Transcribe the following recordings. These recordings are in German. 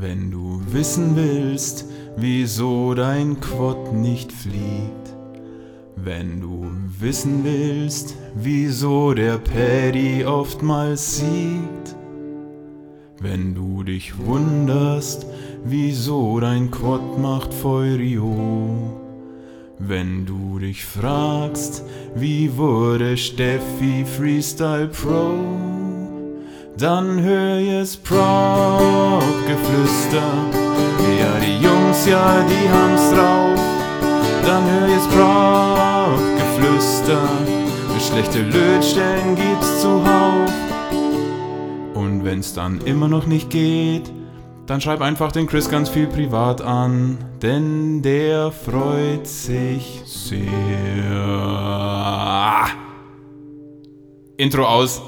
Wenn du wissen willst, wieso dein Quad nicht fliegt. Wenn du wissen willst, wieso der Paddy oftmals siegt. Wenn du dich wunderst, wieso dein Quad macht Feurio. Wenn du dich fragst, wie wurde Steffi Freestyle Pro, dann hör jetzt Prop-Geflüster. Ja, die Jungs, ja, die haben's drauf. Dann hör jetzt Prop-Geflüster. Schlechte Lötstellen gibt's zuhauf. Und wenn's dann immer noch nicht geht, dann schreib einfach den Chris ganz viel privat an, denn der freut sich sehr. Intro aus.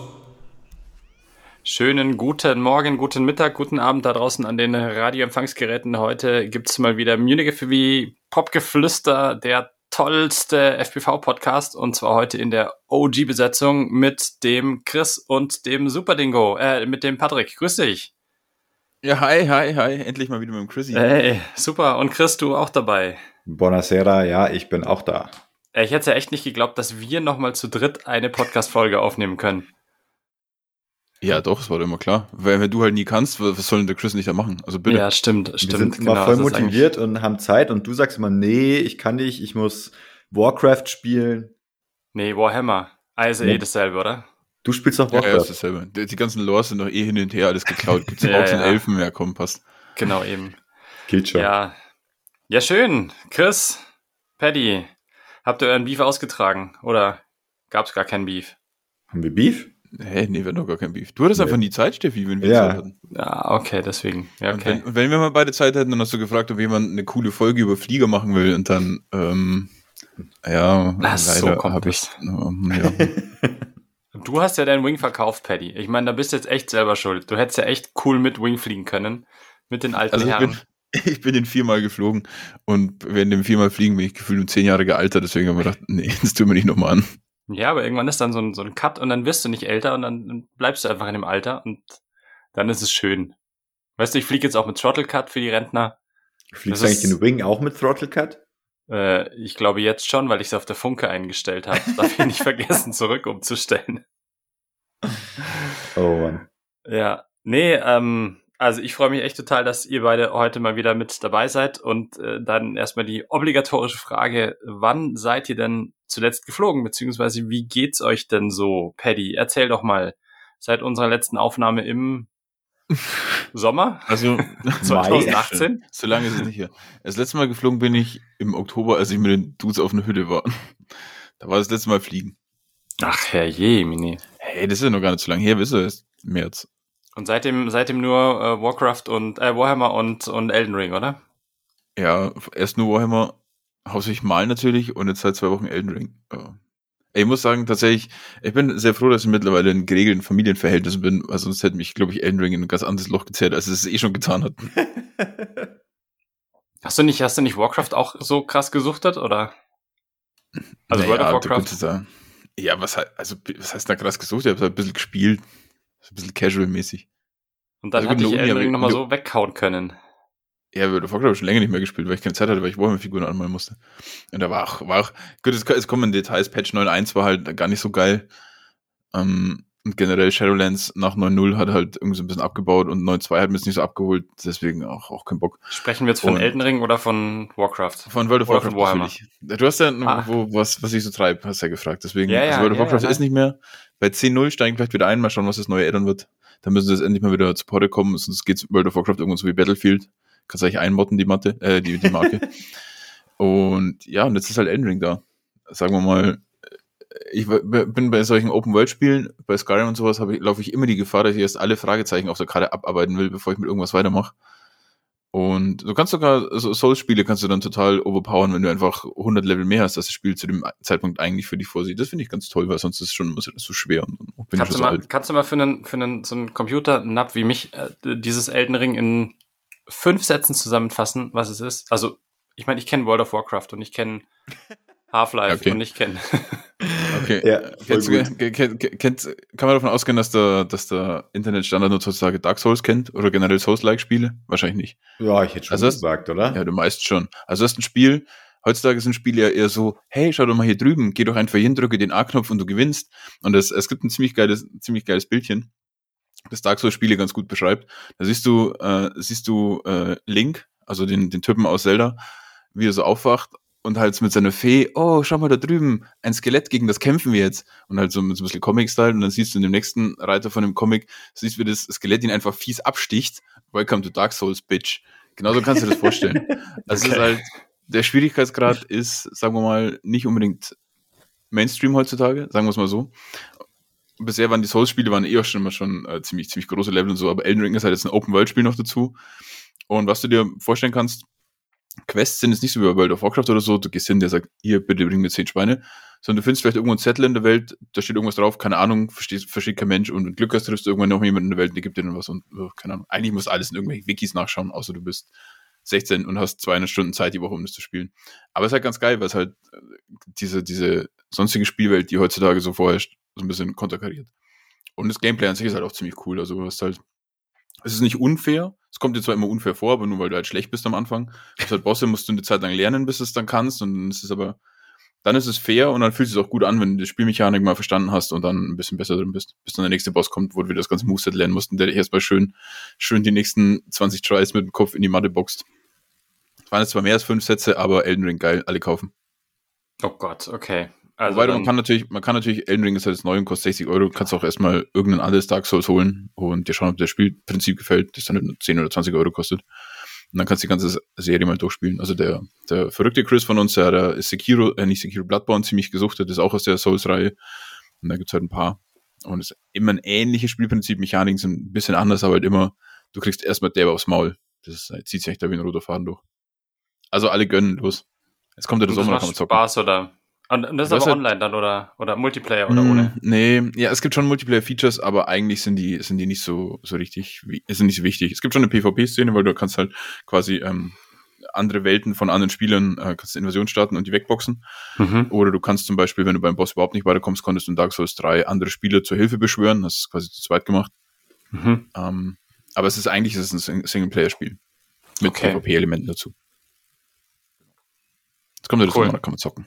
Schönen guten Morgen, guten Mittag, guten Abend da draußen an den Radioempfangsgeräten. Heute gibt's mal wieder Munich FPV Popgeflüster, der tollste FPV-Podcast und zwar heute in der OG-Besetzung mit dem Chris und dem Superdingo, äh, mit dem Patrick. Grüß dich. Ja, hi, hi, hi. Endlich mal wieder mit dem Chrissy. Hey, super. Und Chris, du auch dabei? Buonasera, ja, ich bin auch da. Ich hätte ja echt nicht geglaubt, dass wir nochmal zu dritt eine Podcast-Folge aufnehmen können. Ja, doch, das war doch immer klar. Weil wenn du halt nie kannst, was soll denn der Chris nicht da machen? Also bitte. Ja, stimmt, stimmt. Wir sind immer genau, voll das ist motiviert und haben Zeit und du sagst immer, nee, ich kann nicht, ich muss Warcraft spielen. Nee, Warhammer. Also Nee. eh dasselbe, oder? Du spielst doch Ja, ja, Warcraft. ist dasselbe. Die, die ganzen Lores sind doch eh hin und her alles geklaut. Gibt's Ja, auch so einen ja. Elfen, ja komm, passt. Genau eben. Geht schon. Ja. Ja, schön. Chris, Paddy, habt ihr euren Beef ausgetragen? Oder gab's gar keinen Beef? Haben wir Beef? Hä, nee, wir hatten doch gar kein Beef. Du hattest Nee. einfach nie Zeit, Steffi, wenn wir Ja. Zeit hatten. Ja, okay, deswegen. Ja, Und okay. wenn, und wenn wir mal beide Zeit hätten, dann hast du gefragt, ob jemand eine coole Folge über Flieger machen will und dann, ähm, ja, Ach, so leider kommt hab ich, ähm, ja. Du hast ja deinen Wing verkauft, Paddy. Ich meine, da bist du jetzt echt selber schuld. Du hättest ja echt cool mit Wing fliegen können. Mit den alten Also ich bin, Herren. ich bin den viermal geflogen und während dem viermal fliegen bin ich gefühlt um zehn Jahre gealtert, deswegen habe ich gedacht, nee, das tun wir nicht nochmal an. Ja, aber irgendwann ist dann so ein, so ein Cut und dann wirst du nicht älter und dann bleibst du einfach in dem Alter und dann ist es schön. Weißt du, ich fliege jetzt auch mit Throttle Cut für die Rentner. Fliegst du eigentlich den Wing auch mit Throttle Cut? Äh, ich glaube jetzt schon, weil ich es auf der Funke eingestellt habe. Darf ich nicht vergessen, zurück umzustellen. Oh Mann. Ja, nee, ähm, also ich freue mich echt total, dass ihr beide heute mal wieder mit dabei seid und äh, dann erstmal die obligatorische Frage, wann seid ihr denn zuletzt geflogen, beziehungsweise wie geht's euch denn so, Paddy? Erzähl doch mal, seit unserer letzten Aufnahme im Sommer Also, 2018? so lange ist es nicht hier. Das letzte Mal geflogen bin ich im Oktober, als ich mit den Dudes auf einer Hütte war. Da war das letzte Mal fliegen. Ach herrje, Mini. Hey, das ist ja noch gar nicht so lange her, wisst ihr, erst März. Und seitdem, seitdem nur äh, Warcraft und äh, Warhammer und, und Elden Ring, oder? Ja, erst nur Warhammer, hauptsächlich mal natürlich und jetzt seit zwei Wochen Elden Ring. Ja. Ich muss sagen, tatsächlich, ich bin sehr froh, dass ich mittlerweile in geregelten Familienverhältnissen bin, weil sonst hätte mich, glaube ich, Elden Ring in ein ganz anderes Loch gezerrt, als es eh schon getan hat. Hast du nicht, hast du nicht Warcraft auch so krass gesuchtet, oder? Also World of Warcraft? sagen, ja, was, also, was heißt da krass gesucht? Ich habe halt ein bisschen gespielt. So ein bisschen casual-mäßig. Und dann Also der Uni Elden Ring ich- nochmal so weghauen können. Ja, World of Warcraft habe ich schon länger nicht mehr gespielt, weil ich keine Zeit hatte, weil ich Warhammer-Figuren anmalen musste. Und da war auch, war auch, gut, es, es kommen Details, Patch 9.1 war halt gar nicht so geil. Ähm, und generell Shadowlands nach 9.0 hat halt irgendwie so ein bisschen abgebaut und 9.2 hat mir jetzt nicht so abgeholt, deswegen auch, auch kein Bock. Sprechen wir jetzt von Und- Elden Ring oder von Warcraft? Von World of Warcraft natürlich. Du hast ja, Ah. wo, was, was ich so treibe, hast du ja gefragt. Deswegen, Ja, ja, also World of ja, Warcraft ist nicht mehr. Bei 10.0 steigen vielleicht wieder ein, mal schauen, was das neue Addon wird. Dann müssen sie jetzt endlich mal wieder zu Porte kommen, sonst geht's World of Warcraft irgendwann so wie Battlefield. Kannst du eigentlich einmotten, die Matte, äh, die, die Marke. und ja, und jetzt ist halt Elden Ring da. Sagen wir mal, ich w- bin bei solchen Open-World-Spielen, bei Skyrim und sowas, ich, laufe ich immer die Gefahr, dass ich erst alle Fragezeichen auf der Karte abarbeiten will, bevor ich mit irgendwas weitermache. Und du kannst sogar, so Souls-Spiele kannst du dann total overpowern, wenn du einfach 100 Level mehr hast, dass das Spiel zu dem Zeitpunkt eigentlich für dich vorsieht. Das finde ich ganz toll, weil sonst ist es schon immer so so schwer und Kannst ich du, mal, alt. kannst du mal für einen, für einen, so einen Computer-Nap wie mich äh, dieses Elden Ring in fünf Sätzen zusammenfassen, was es ist? Also, ich meine, ich kenne World of Warcraft und ich kenne Half-Life Okay. und ich kenne Okay. Ja, kennst, kennt, kennt, kann man davon ausgehen, dass der, dass der Internetstandard nur sozusagen Dark Souls kennt oder generell Souls-like-Spiele? Wahrscheinlich nicht. Ja, ich hätte schon also gesagt, hast, oder? Ja, du meist schon. Also das ist ein Spiel, heutzutage sind Spiele ja eher so, hey, schau doch mal hier drüben, geh doch einfach hin, drücke den A-Knopf und du gewinnst. Und es, es gibt ein ziemlich geiles, ziemlich geiles Bildchen, das Dark Souls-Spiele ganz gut beschreibt. Da siehst du, äh, siehst du äh, Link, also den, den Typen aus Zelda, wie er so aufwacht und halt mit seiner Fee, oh, schau mal da drüben, ein Skelett, gegen das kämpfen wir jetzt. Und halt so mit so ein bisschen Comic-Style. Und dann siehst du in dem nächsten Reiter von dem Comic, siehst du, wie das Skelett ihn einfach fies absticht. Welcome to Dark Souls, Bitch. Genauso kannst du dir das vorstellen. Das okay. ist halt, der Schwierigkeitsgrad ist, sagen wir mal, nicht unbedingt Mainstream heutzutage, sagen wir es mal so. Bisher waren die Souls-Spiele waren eher schon immer schon äh, ziemlich, ziemlich große Level und so, aber Elden Ring ist halt jetzt ein Open-World-Spiel noch dazu. Und was du dir vorstellen kannst, Quests sind jetzt nicht so wie bei World of Warcraft oder so, du gehst hin, der sagt, hier, bitte bring mir zehn Schweine, sondern du findest vielleicht irgendwo einen Zettel in der Welt, da steht irgendwas drauf, keine Ahnung, versteht, versteht kein Mensch und du Glück hast, triffst du irgendwann noch jemanden in der Welt, der gibt dir dann was und, oh, keine Ahnung. Eigentlich muss alles in irgendwelchen Wikis nachschauen, außer du bist 16 und hast 200 Stunden Zeit die Woche, um das zu spielen. Aber es ist halt ganz geil, weil es halt äh, diese, diese sonstige Spielwelt, die heutzutage so vorherrscht, so ein bisschen konterkariert. Und das Gameplay an sich ist halt auch ziemlich cool. Also du hast halt es ist nicht unfair. Es kommt dir zwar immer unfair vor, aber nur weil du halt schlecht bist am Anfang. Du hast halt Bosse, musst du eine Zeit lang lernen, bis es dann kannst. Und dann ist es aber, dann ist es fair und dann fühlt es auch gut an, wenn du die Spielmechanik mal verstanden hast und dann ein bisschen besser drin bist. Bis dann der nächste Boss kommt, wo du das ganze Moveset lernen musst und der dich erstmal schön, schön die nächsten 20 Tries mit dem Kopf in die Matte boxt. Es waren jetzt zwar mehr als fünf Sätze, aber Elden Ring geil, alle kaufen. Oh Gott, okay. Also Wobei man kann natürlich, man kann natürlich, Elden Ring ist halt das neue und kostet 60 Euro, kannst auch erstmal irgendein anderes Dark Souls holen und dir schauen, ob das Spielprinzip gefällt, das dann 10 oder 20 Euro kostet. Und dann kannst du die ganze Serie mal durchspielen. Also der, der verrückte Chris von uns, der, der ist Sekiro, äh, nicht Sekiro, Bloodborne ziemlich gesuchtet, ist auch aus der Souls-Reihe. Und da gibt's halt ein paar. Und es ist immer ein ähnliches Spielprinzip, Mechaniken sind ein bisschen anders, aber halt immer, du kriegst erstmal der aufs Maul. Das ist, zieht sich echt da wie ein roter Faden durch. Also alle gönnen, los. Jetzt kommt ja der Sommer, kann man zocken. Spaß oder und, das ist aber halt, online dann oder, oder Multiplayer oder mh, ohne? Nee, ja, es gibt schon Multiplayer-Features, aber eigentlich sind die, sind die nicht so, so richtig, sind nicht so wichtig. Es gibt schon eine PvP-Szene, weil du kannst halt quasi ähm, andere Welten von anderen Spielern, äh, kannst Invasion starten und die wegboxen. Mhm. Oder du kannst zum Beispiel, wenn du beim Boss überhaupt nicht weiterkommst, konntest du in Dark Souls 3 andere Spieler zur Hilfe beschwören. Das ist quasi zu zweit gemacht. Mhm. Ähm, aber es ist eigentlich es ist ein Singleplayer-Spiel. Mit okay. PvP-Elementen dazu. Jetzt kommt ja das cool. Sommer, da kann man zocken.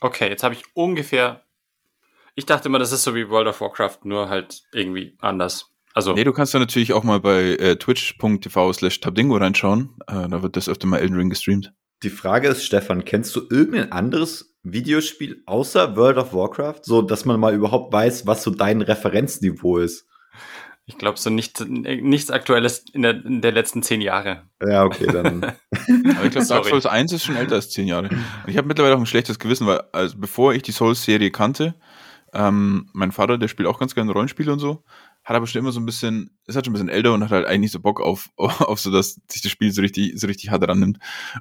Okay, jetzt habe ich ungefähr. Ich dachte immer, das ist so wie World of Warcraft, nur halt irgendwie anders. Also. Nee, du kannst da natürlich auch mal bei äh, twitch.tv slash tabdingo reinschauen. Äh, da wird das öfter mal Elden Ring gestreamt. Die Frage ist, Stefan, kennst du irgendein anderes Videospiel außer World of Warcraft, so dass man mal überhaupt weiß, was so dein Referenzniveau ist? Ich glaube, so nicht, nichts Aktuelles in der, in der letzten zehn Jahre. Ja, okay, dann. Aber ich glaube, Dark Souls 1 ist schon älter als zehn Jahre. Und ich habe mittlerweile auch ein schlechtes Gewissen, weil, also bevor ich die Souls-Serie kannte, ähm, mein Vater, der spielt auch ganz gerne Rollenspiele und so, hat aber schon immer so ein bisschen, ist halt schon ein bisschen älter und hat halt eigentlich so Bock auf, auf so, dass sich das Spiel so richtig, so richtig hart rannimmt.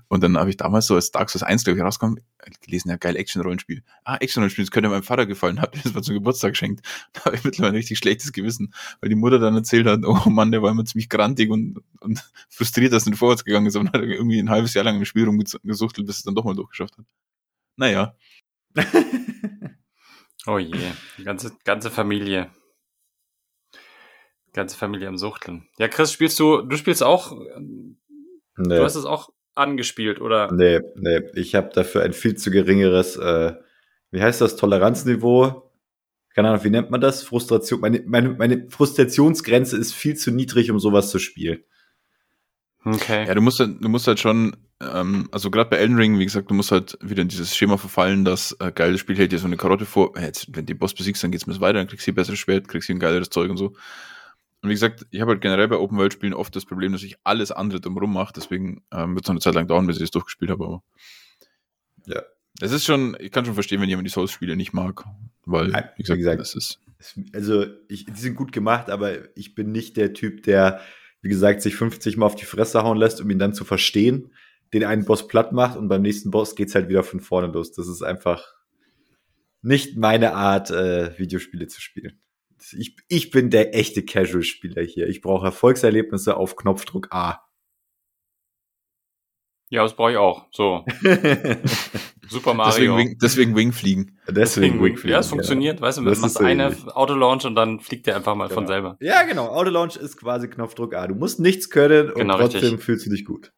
Und dann habe ich damals so als Dark Souls 1, glaube ich, rauskam, gelesen, ja, geil, Action-Rollenspiel. Ah, Action-Rollenspiel, das könnte meinem Vater gefallen, hat mir das mal zum Geburtstag geschenkt. Da habe ich mittlerweile ein richtig schlechtes Gewissen, weil die Mutter dann erzählt hat, oh Mann, der war immer ziemlich grantig und, und frustriert, dass er nicht vorwärts gegangen ist und hat irgendwie ein halbes Jahr lang im Spiel rumgesuchtelt, bis es dann doch mal durchgeschafft hat. Naja. oh je, die ganze, ganze Familie. Ganze Familie am Suchteln. Ja, Chris, spielst du, du spielst auch, nee. du hast es auch angespielt, oder? Nee, nee, ich habe dafür ein viel zu geringeres, äh, wie heißt das, Toleranzniveau? Keine Ahnung, wie nennt man das? Frustration, meine, meine, meine Frustrationsgrenze ist viel zu niedrig, um sowas zu spielen. Okay. Ja, du musst halt, du musst halt schon, ähm, also gerade bei Elden Ring, wie gesagt, du musst halt wieder in dieses Schema verfallen, dass äh, geiles Spiel hält dir so eine Karotte vor, jetzt, wenn die Boss besiegst, dann geht's mir weiter, dann kriegst du hier besseres Schwert, kriegst du ein geileres Zeug und so. Und wie gesagt, ich habe halt generell bei Open World Spielen oft das Problem, dass ich alles andere drumherum mache. Deswegen ähm, wird es noch eine Zeit lang dauern, bis ich das durchgespielt habe. Aber ja, es ist schon, ich kann schon verstehen, wenn jemand die Souls-Spiele nicht mag, weil Nein, wie, gesagt, wie gesagt, das ist. Also, ich, die sind gut gemacht, aber ich bin nicht der Typ, der, wie gesagt, sich 50 Mal auf die Fresse hauen lässt, um ihn dann zu verstehen, den einen Boss platt macht und beim nächsten Boss geht's halt wieder von vorne los. Das ist einfach nicht meine Art, äh, Videospiele zu spielen. Ich, ich bin der echte Casual-Spieler hier. Ich brauche Erfolgserlebnisse auf Knopfdruck A. Ja, das brauche ich auch. So. Super Deswegen, Mario. Wing, deswegen Wing fliegen. Deswegen Wingfliegen, ja, es funktioniert, weißt du, Das du machst ist so eine ähnlich. Autolaunch und dann fliegt der einfach mal von Genau. selber. Ja, genau. Autolaunch ist quasi Knopfdruck A. Du musst nichts können und Genau, trotzdem richtig. fühlst du dich gut.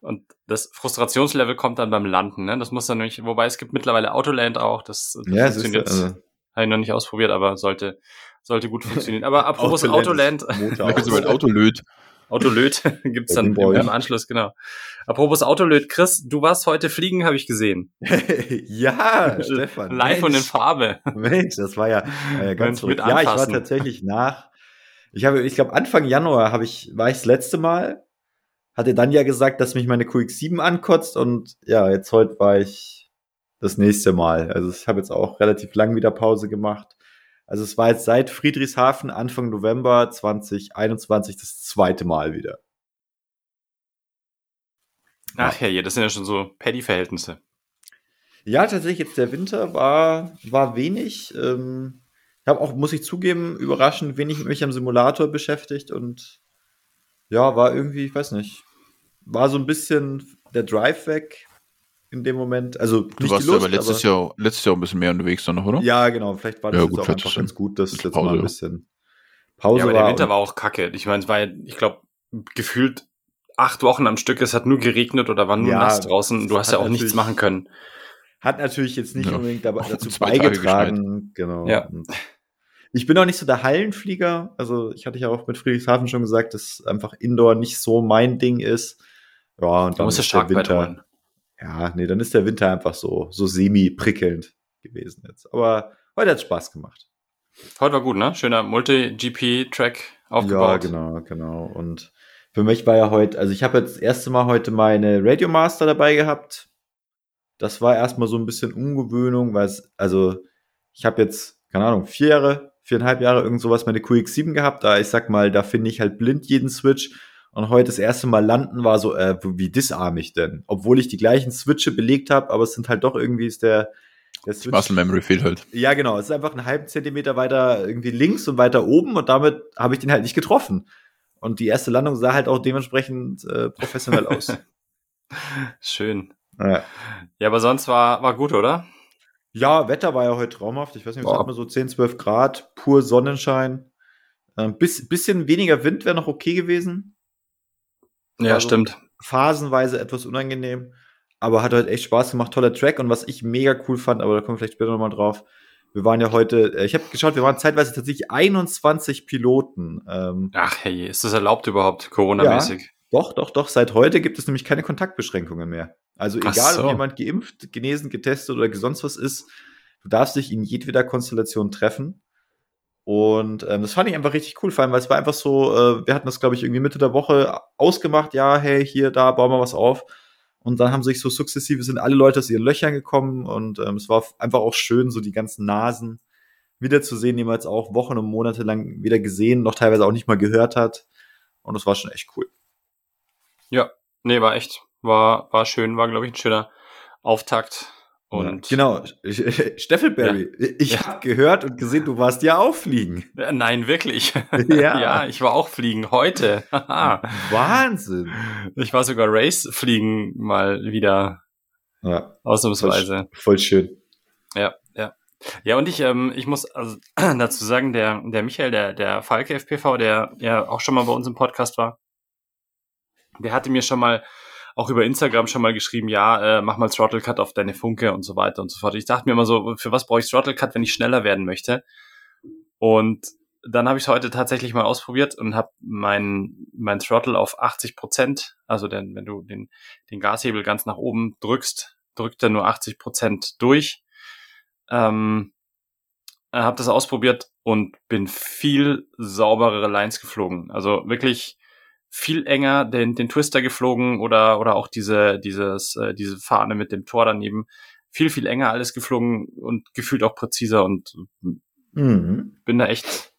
Und das Frustrationslevel kommt dann beim Landen, ne? Das muss dann nämlich, wobei es gibt mittlerweile Autoland auch, das, das Ja, es ist funktioniert. also, Habe ich noch nicht ausprobiert, aber sollte, sollte gut funktionieren. Aber apropos Autoland Autoland, Vielleicht ein Autolöt. Autolöt gibt's dann im, Anschluss, genau. Apropos Autolöt, Chris, du warst heute fliegen, habe ich gesehen. ja, Stefan. Live und in Mensch. Farbe. Mensch, das war ja, war ja ganz Mensch, mit. Ja, ich war tatsächlich nach. Ich habe, ich glaube, Anfang Januar habe ich, war ich das letzte Mal. Hatte dann ja gesagt, dass mich meine QX7 ankotzt und ja, jetzt heute war ich das nächste Mal. Also ich habe jetzt auch relativ lang wieder Pause gemacht. Also es war jetzt seit Friedrichshafen Anfang November 2021 das zweite Mal wieder. Ach ja, je, das sind ja schon so Paddy-Verhältnisse. Ja, tatsächlich jetzt der Winter war, war wenig. Ähm, ich habe auch, muss ich zugeben, überraschend wenig mit mich am Simulator beschäftigt und ja, war irgendwie, ich weiß nicht, war so ein bisschen der Drive weg in dem Moment. Also Du nicht warst die Lust, aber letztes Jahr, letztes Jahr ein bisschen mehr unterwegs dann noch, oder? Ja, genau. Vielleicht war das Ja, jetzt gut, auch einfach ganz gut, dass es jetzt Pause, mal ein bisschen Pause ja, aber war. der Winter war auch kacke. Ich meine, es war, ja, ich glaube, gefühlt acht Wochen am Stück. Es hat nur geregnet oder war nur Ja, nass draußen. Du hast ja auch nichts machen können. Hat natürlich jetzt nicht Ja. unbedingt dabei, dazu beigetragen. Genau. Ja. Ich bin auch nicht so der Hallenflieger. Also ich hatte ja auch mit Friedrichshafen schon gesagt, dass einfach Indoor nicht so mein Ding ist. Ja, und dann ja ist der stark weit Winter. holen. Ja, nee, dann ist der Winter einfach so, so semi-prickelnd gewesen jetzt. Aber heute hat Spaß gemacht. Heute war gut, ne? Schöner Multi-GP-Track aufgebaut. Ja, genau, genau. Und für mich war ja heute, also ich habe jetzt das erste Mal heute meine Radio Master dabei gehabt. Das war erstmal so ein bisschen Umgewöhnung, weil es, also ich habe jetzt, keine Ahnung, vier Jahre, viereinhalb Jahre irgend sowas meine QX7 gehabt. Da ich sag mal, da finde ich halt blind jeden Switch. Und heute das erste Mal landen war so, äh, wie disarm ich denn? Obwohl ich die gleichen Switche belegt habe, aber es sind halt doch irgendwie ist der, der Switch. Muscle Memory fehlt halt. Ja, genau. Es ist einfach einen halben Zentimeter weiter irgendwie links und weiter oben und damit habe ich den halt nicht getroffen. Und die erste Landung sah halt auch dementsprechend äh, professionell aus. Schön. ja. Ja, aber sonst war, war gut, oder? ja, Wetter war ja heute traumhaft. Ich weiß nicht, was hat man so 10, 12 Grad, pur Sonnenschein. Ein bis, bisschen weniger Wind wäre noch okay gewesen. Ja, Also- stimmt. Phasenweise etwas unangenehm. Aber hat heute echt Spaß gemacht. Toller Track. Und was ich mega cool fand, aber da kommen wir vielleicht später nochmal drauf. Wir waren ja heute, äh, ich habe geschaut, wir waren zeitweise tatsächlich 21 Piloten. Ähm, Ach, hey, ist das erlaubt überhaupt, Corona-mäßig? Doch, doch, doch. Seit heute gibt es nämlich keine Kontaktbeschränkungen mehr. Also Ach egal, so. ob jemand geimpft, genesen, getestet oder sonst was ist, du darfst dich in jedweder Konstellation treffen. Und ähm, das fand ich einfach richtig cool, vor allem, weil es war einfach so, äh, wir hatten das, glaube ich, irgendwie Mitte der Woche ausgemacht, ja, hey, hier, da, bauen wir was auf. Und dann haben sich so sukzessive, sind alle Leute aus ihren Löchern gekommen und ähm, es war einfach auch schön, so die ganzen Nasen wiederzusehen, die man jetzt auch Wochen und Monate lang wieder gesehen, noch teilweise auch nicht mal gehört hat. Und das war schon echt cool. Nee, war echt, war, war schön, war, glaube ich, ein schöner Auftakt. Und ja, genau, Steffelberry, ich Ja. habe gehört und gesehen, du warst ja auch fliegen. Äh, Nein, wirklich. Ja. ja, ich war auch fliegen heute. Haha. Wahnsinn. ich war sogar Race fliegen mal wieder Ja, ausnahmsweise. voll schön. Ja, ja. Ja, und ich, ähm, ich muss also dazu sagen, der, der Michael, der, der Falke FPV, der ja auch schon mal bei uns im Podcast war, der hatte mir schon mal auch über Instagram schon mal geschrieben, ja, äh, mach mal Throttle Cut auf deine Funke und so weiter und so fort. Ich dachte mir immer so, für was brauche ich Throttle Cut, wenn ich schneller werden möchte? Und dann habe ich es heute tatsächlich mal ausprobiert und habe mein, mein Throttle auf 80 Prozent, also denn, wenn du den, den Gashebel ganz nach oben drückst, drückt er nur 80 Prozent durch. Ähm, habe das ausprobiert und bin viel sauberere Lines geflogen. Also wirklich viel enger den, den Twister geflogen oder, oder auch diese, dieses, äh, diese Fahne mit dem Tor daneben. Viel, viel enger alles geflogen und gefühlt auch präziser und Mhm. bin da echt,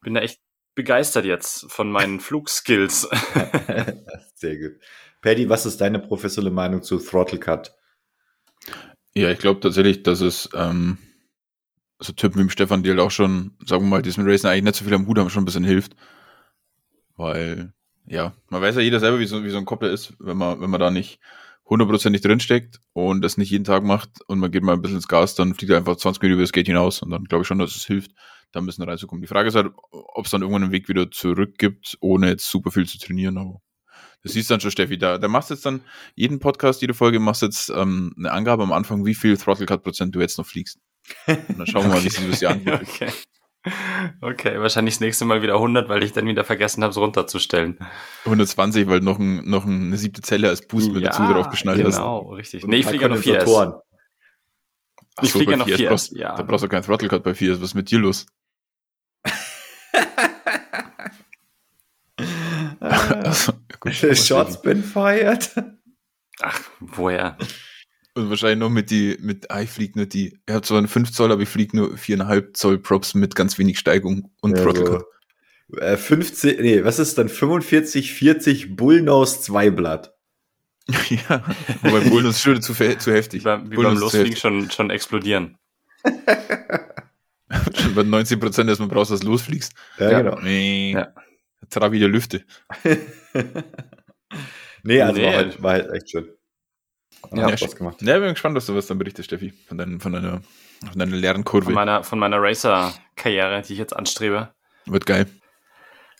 bin da echt begeistert jetzt von meinen Flugskills. Sehr gut. Paddy, was ist deine professionelle Meinung zu Throttle Cut? Ja, ich glaube tatsächlich, dass es ähm, so Typen wie Stefan, die halt auch schon, sagen wir mal, diesem Racing eigentlich nicht so viel am Hut haben, schon ein bisschen hilft. Weil, ja, man weiß ja jeder selber, wie so, wie so ein Koppler ist, wenn man, wenn man da nicht hundertprozentig drinsteckt und das nicht jeden Tag macht und man geht mal ein bisschen ins Gas, dann fliegt er einfach 20 Minuten über das Gate hinaus und dann glaube ich schon, dass es hilft, da ein bisschen reinzukommen. Die Frage ist halt, ob es dann irgendwann einen Weg wieder zurück gibt, ohne jetzt super viel zu trainieren, aber das siehst dann schon, Steffi. Da, da machst du jetzt dann jeden Podcast, jede Folge machst jetzt ähm, eine Angabe am Anfang, wie viel Throttle Cut Prozent du jetzt noch fliegst. Und dann schauen wir mal, wie sich das Jahr anfühlt. okay. Okay, wahrscheinlich das nächste Mal wieder 100, weil ich dann wieder vergessen habe, es runterzustellen. 120, weil noch, ein, noch eine siebte Zelle als Boost mit dazu drauf geschnallt genau, hast. Genau, richtig. Nee, ich fliege ja noch 4S. Ich so, fliege ja noch 4S. Brauchst, ja. Da brauchst du keinen Throttle Cut bei 4S. Was ist mit dir los? also, gut, Shots been fired. Ach, woher? Und wahrscheinlich noch mit die, mit, ah, ich fliege nur die, er hat zwar einen 5 Zoll, aber ich fliege nur 4,5 Zoll Props mit ganz wenig Steigung und ja, Throttle so. äh, 15, nee, was ist dann 45, 40 Bullnose 2 Blatt? ja, wobei Bullnose schon zu, zu heftig. Wie, beim, wie beim Losfliegen schon, schon explodieren. schon bei 90 Prozent erstmal brauchst, dass du losfliegst. Ja, ja. genau. Nee. Ja. Trabi der Lüfte. nee, also nee. War, halt, war halt echt schön. Ja, hat Spaß gemacht. Ja, bin gespannt, was du was dann berichtest, Steffi, von, dein, von, deiner, von deiner Lernkurve. Von meiner, von meiner Racer-Karriere, die ich jetzt anstrebe. Wird geil.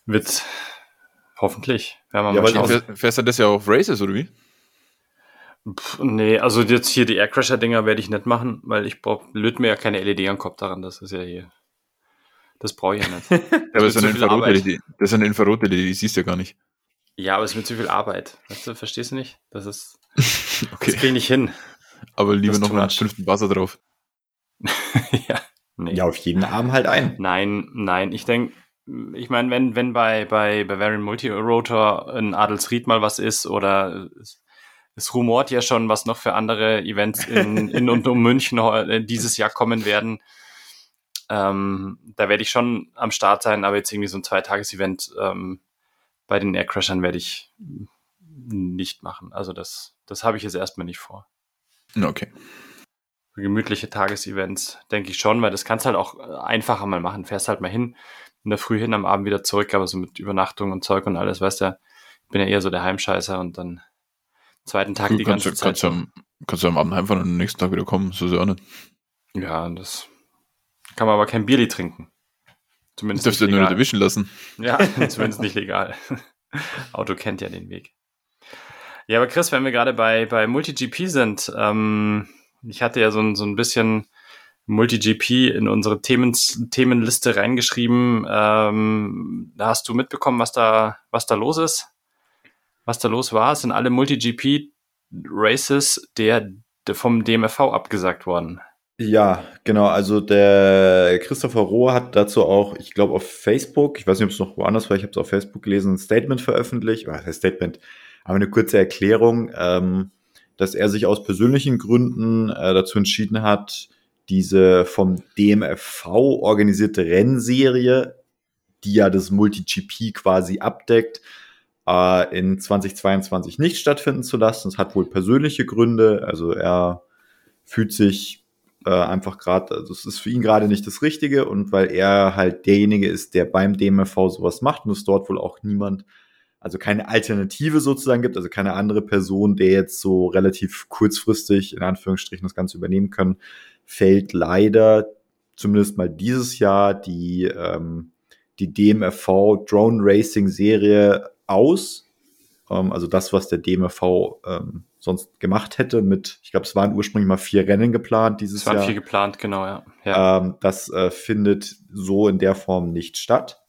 Wird hoffentlich. Ja, ja weil fährst, fährst du das ja auf Races, oder wie? Pff, nee, also jetzt hier die Aircrasher-Dinger werde ich nicht machen, weil ich brauche, löt mir ja keine LED am Kopf daran, das ist ja hier. Das brauche ich ja nicht. ja, aber das ist, eine Infrarot-LED. das ist eine Infrarot-LED, die siehst du ja gar nicht. Ja, aber es ist mit zu viel Arbeit. Weißt du, verstehst du nicht? Das ist. okay. Das kriege ich nicht hin. Aber lieber noch einen fünften Buzzer drauf. ja. Nee. Ja, auf jeden Arm halt ein. Nein, nein. Ich denke, ich meine, wenn, wenn bei, bei Bavarian Multirotor ein Adelsried mal was ist oder es, es rumort ja schon, was noch für andere Events in, in und um München dieses Jahr kommen werden. Ähm, da werde ich schon am Start sein, aber jetzt irgendwie so ein Zweitages-Event ähm, bei den Aircrashern werde ich nicht machen. Also das, das habe ich jetzt erstmal nicht vor. Okay. Gemütliche Tagesevents, denke ich schon, weil das kannst halt auch äh, einfacher mal machen. Fährst halt mal hin, in der Früh hin, am Abend wieder zurück, aber so mit Übernachtung und Zeug und alles, weißt du, ich bin ja eher so der Heimscheißer und dann zweiten Tag du die ganze du, Zeit. Kannst du, am, kannst du am Abend heimfahren und am nächsten Tag wieder kommen, so ist ja auch nicht. Ja, das kann man aber kein Bierli trinken. Zumindest Dürfst du nur nicht erwischen lassen. Ja, zumindest nicht legal. Auto kennt ja den Weg. Ja, aber Chris, wenn wir gerade bei, bei MultiGP sind, ähm, ich hatte ja so ein, so ein bisschen MultiGP in unsere Themen, Themenliste reingeschrieben. Ähm, hast du mitbekommen, was da, was da los ist? Was da los war? Es sind alle MultiGP-Races der, der vom DMFV abgesagt worden. Ja, genau. Also der Christopher Rohr hat dazu auch, ich glaube auf Facebook, ich weiß nicht, ob es noch woanders war, ich habe es auf Facebook gelesen, ein Statement veröffentlicht, oder ein Statement, aber eine kurze Erklärung, ähm, dass er sich aus persönlichen Gründen äh, dazu entschieden hat, diese vom DMFV organisierte Rennserie, die ja das Multi-GP quasi abdeckt, äh, in 2022 nicht stattfinden zu lassen. Das hat wohl persönliche Gründe. Also er fühlt sich äh, einfach gerade, also es ist für ihn gerade nicht das Richtige und weil er halt derjenige ist, der beim DMFV sowas macht und es dort wohl auch niemand, also keine Alternative sozusagen gibt, also keine andere Person, der jetzt so relativ kurzfristig in Anführungsstrichen das Ganze übernehmen können, fällt leider zumindest mal dieses Jahr die, ähm, die DMFV Drone Racing Serie aus. Ähm, also das, was der DMFV ähm, sonst gemacht hätte mit, ich glaube, es waren ursprünglich mal vier Rennen geplant dieses es waren Jahr. vier geplant, genau, ja. ja. Ähm, das äh, findet so in der Form nicht statt.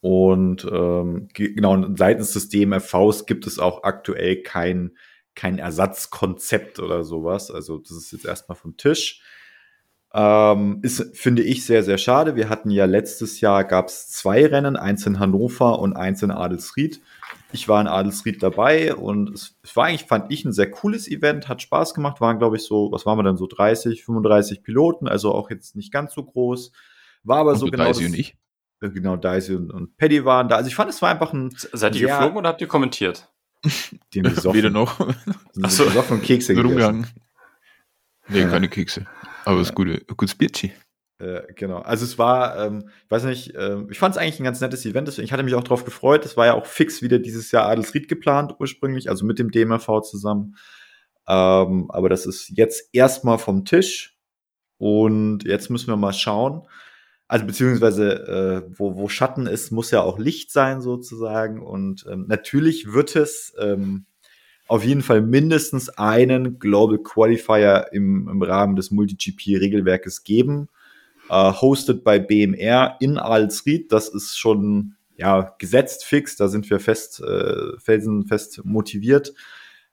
Und ähm, genau, seitens des DMFVs gibt es auch aktuell kein, kein Ersatzkonzept oder sowas. Also das ist jetzt erstmal vom Tisch. Ähm, ist, finde ich, sehr, sehr schade. Wir hatten ja letztes Jahr gab es zwei Rennen, eins in Hannover und eins in Adelsried. Ich war in Adelsried dabei und es, es, war eigentlich, fand ich, ein sehr cooles Event, hat Spaß gemacht, waren, glaube ich, so, was waren wir denn, so 30, 35 Piloten, also auch jetzt nicht ganz so groß. War aber und so genau. Daisy das, und ich? Äh, genau, Daisy und, und Paddy waren da. Also ich fand, es war einfach ein. Seid ihr geflogen oder habt ihr kommentiert? Die haben gesoffen. Wieder noch. Achso. Gesoffen und Kekse rumgegangen. Nee, keine Kekse. Aber es ist gute, gutes Bierchen. Äh, genau. Also es war, ähm, ich weiß nicht, äh, ich fand es eigentlich ein ganz nettes Event. Deswegen, ich hatte mich auch darauf gefreut. Es war ja auch fix wieder dieses Jahr Adelsried geplant ursprünglich, also mit dem DMRV zusammen. Ähm, aber das ist jetzt erstmal vom Tisch. Und jetzt müssen wir mal schauen. Also beziehungsweise, äh, wo, wo Schatten ist, muss ja auch Licht sein sozusagen. Und ähm, natürlich wird es ähm, auf jeden Fall mindestens einen Global Qualifier im, im Rahmen des MultiGP-Regelwerkes geben äh, hosted bei BMR in Alsried. Das ist schon ja gesetzt fix. Da sind wir fest, äh, felsenfest motiviert.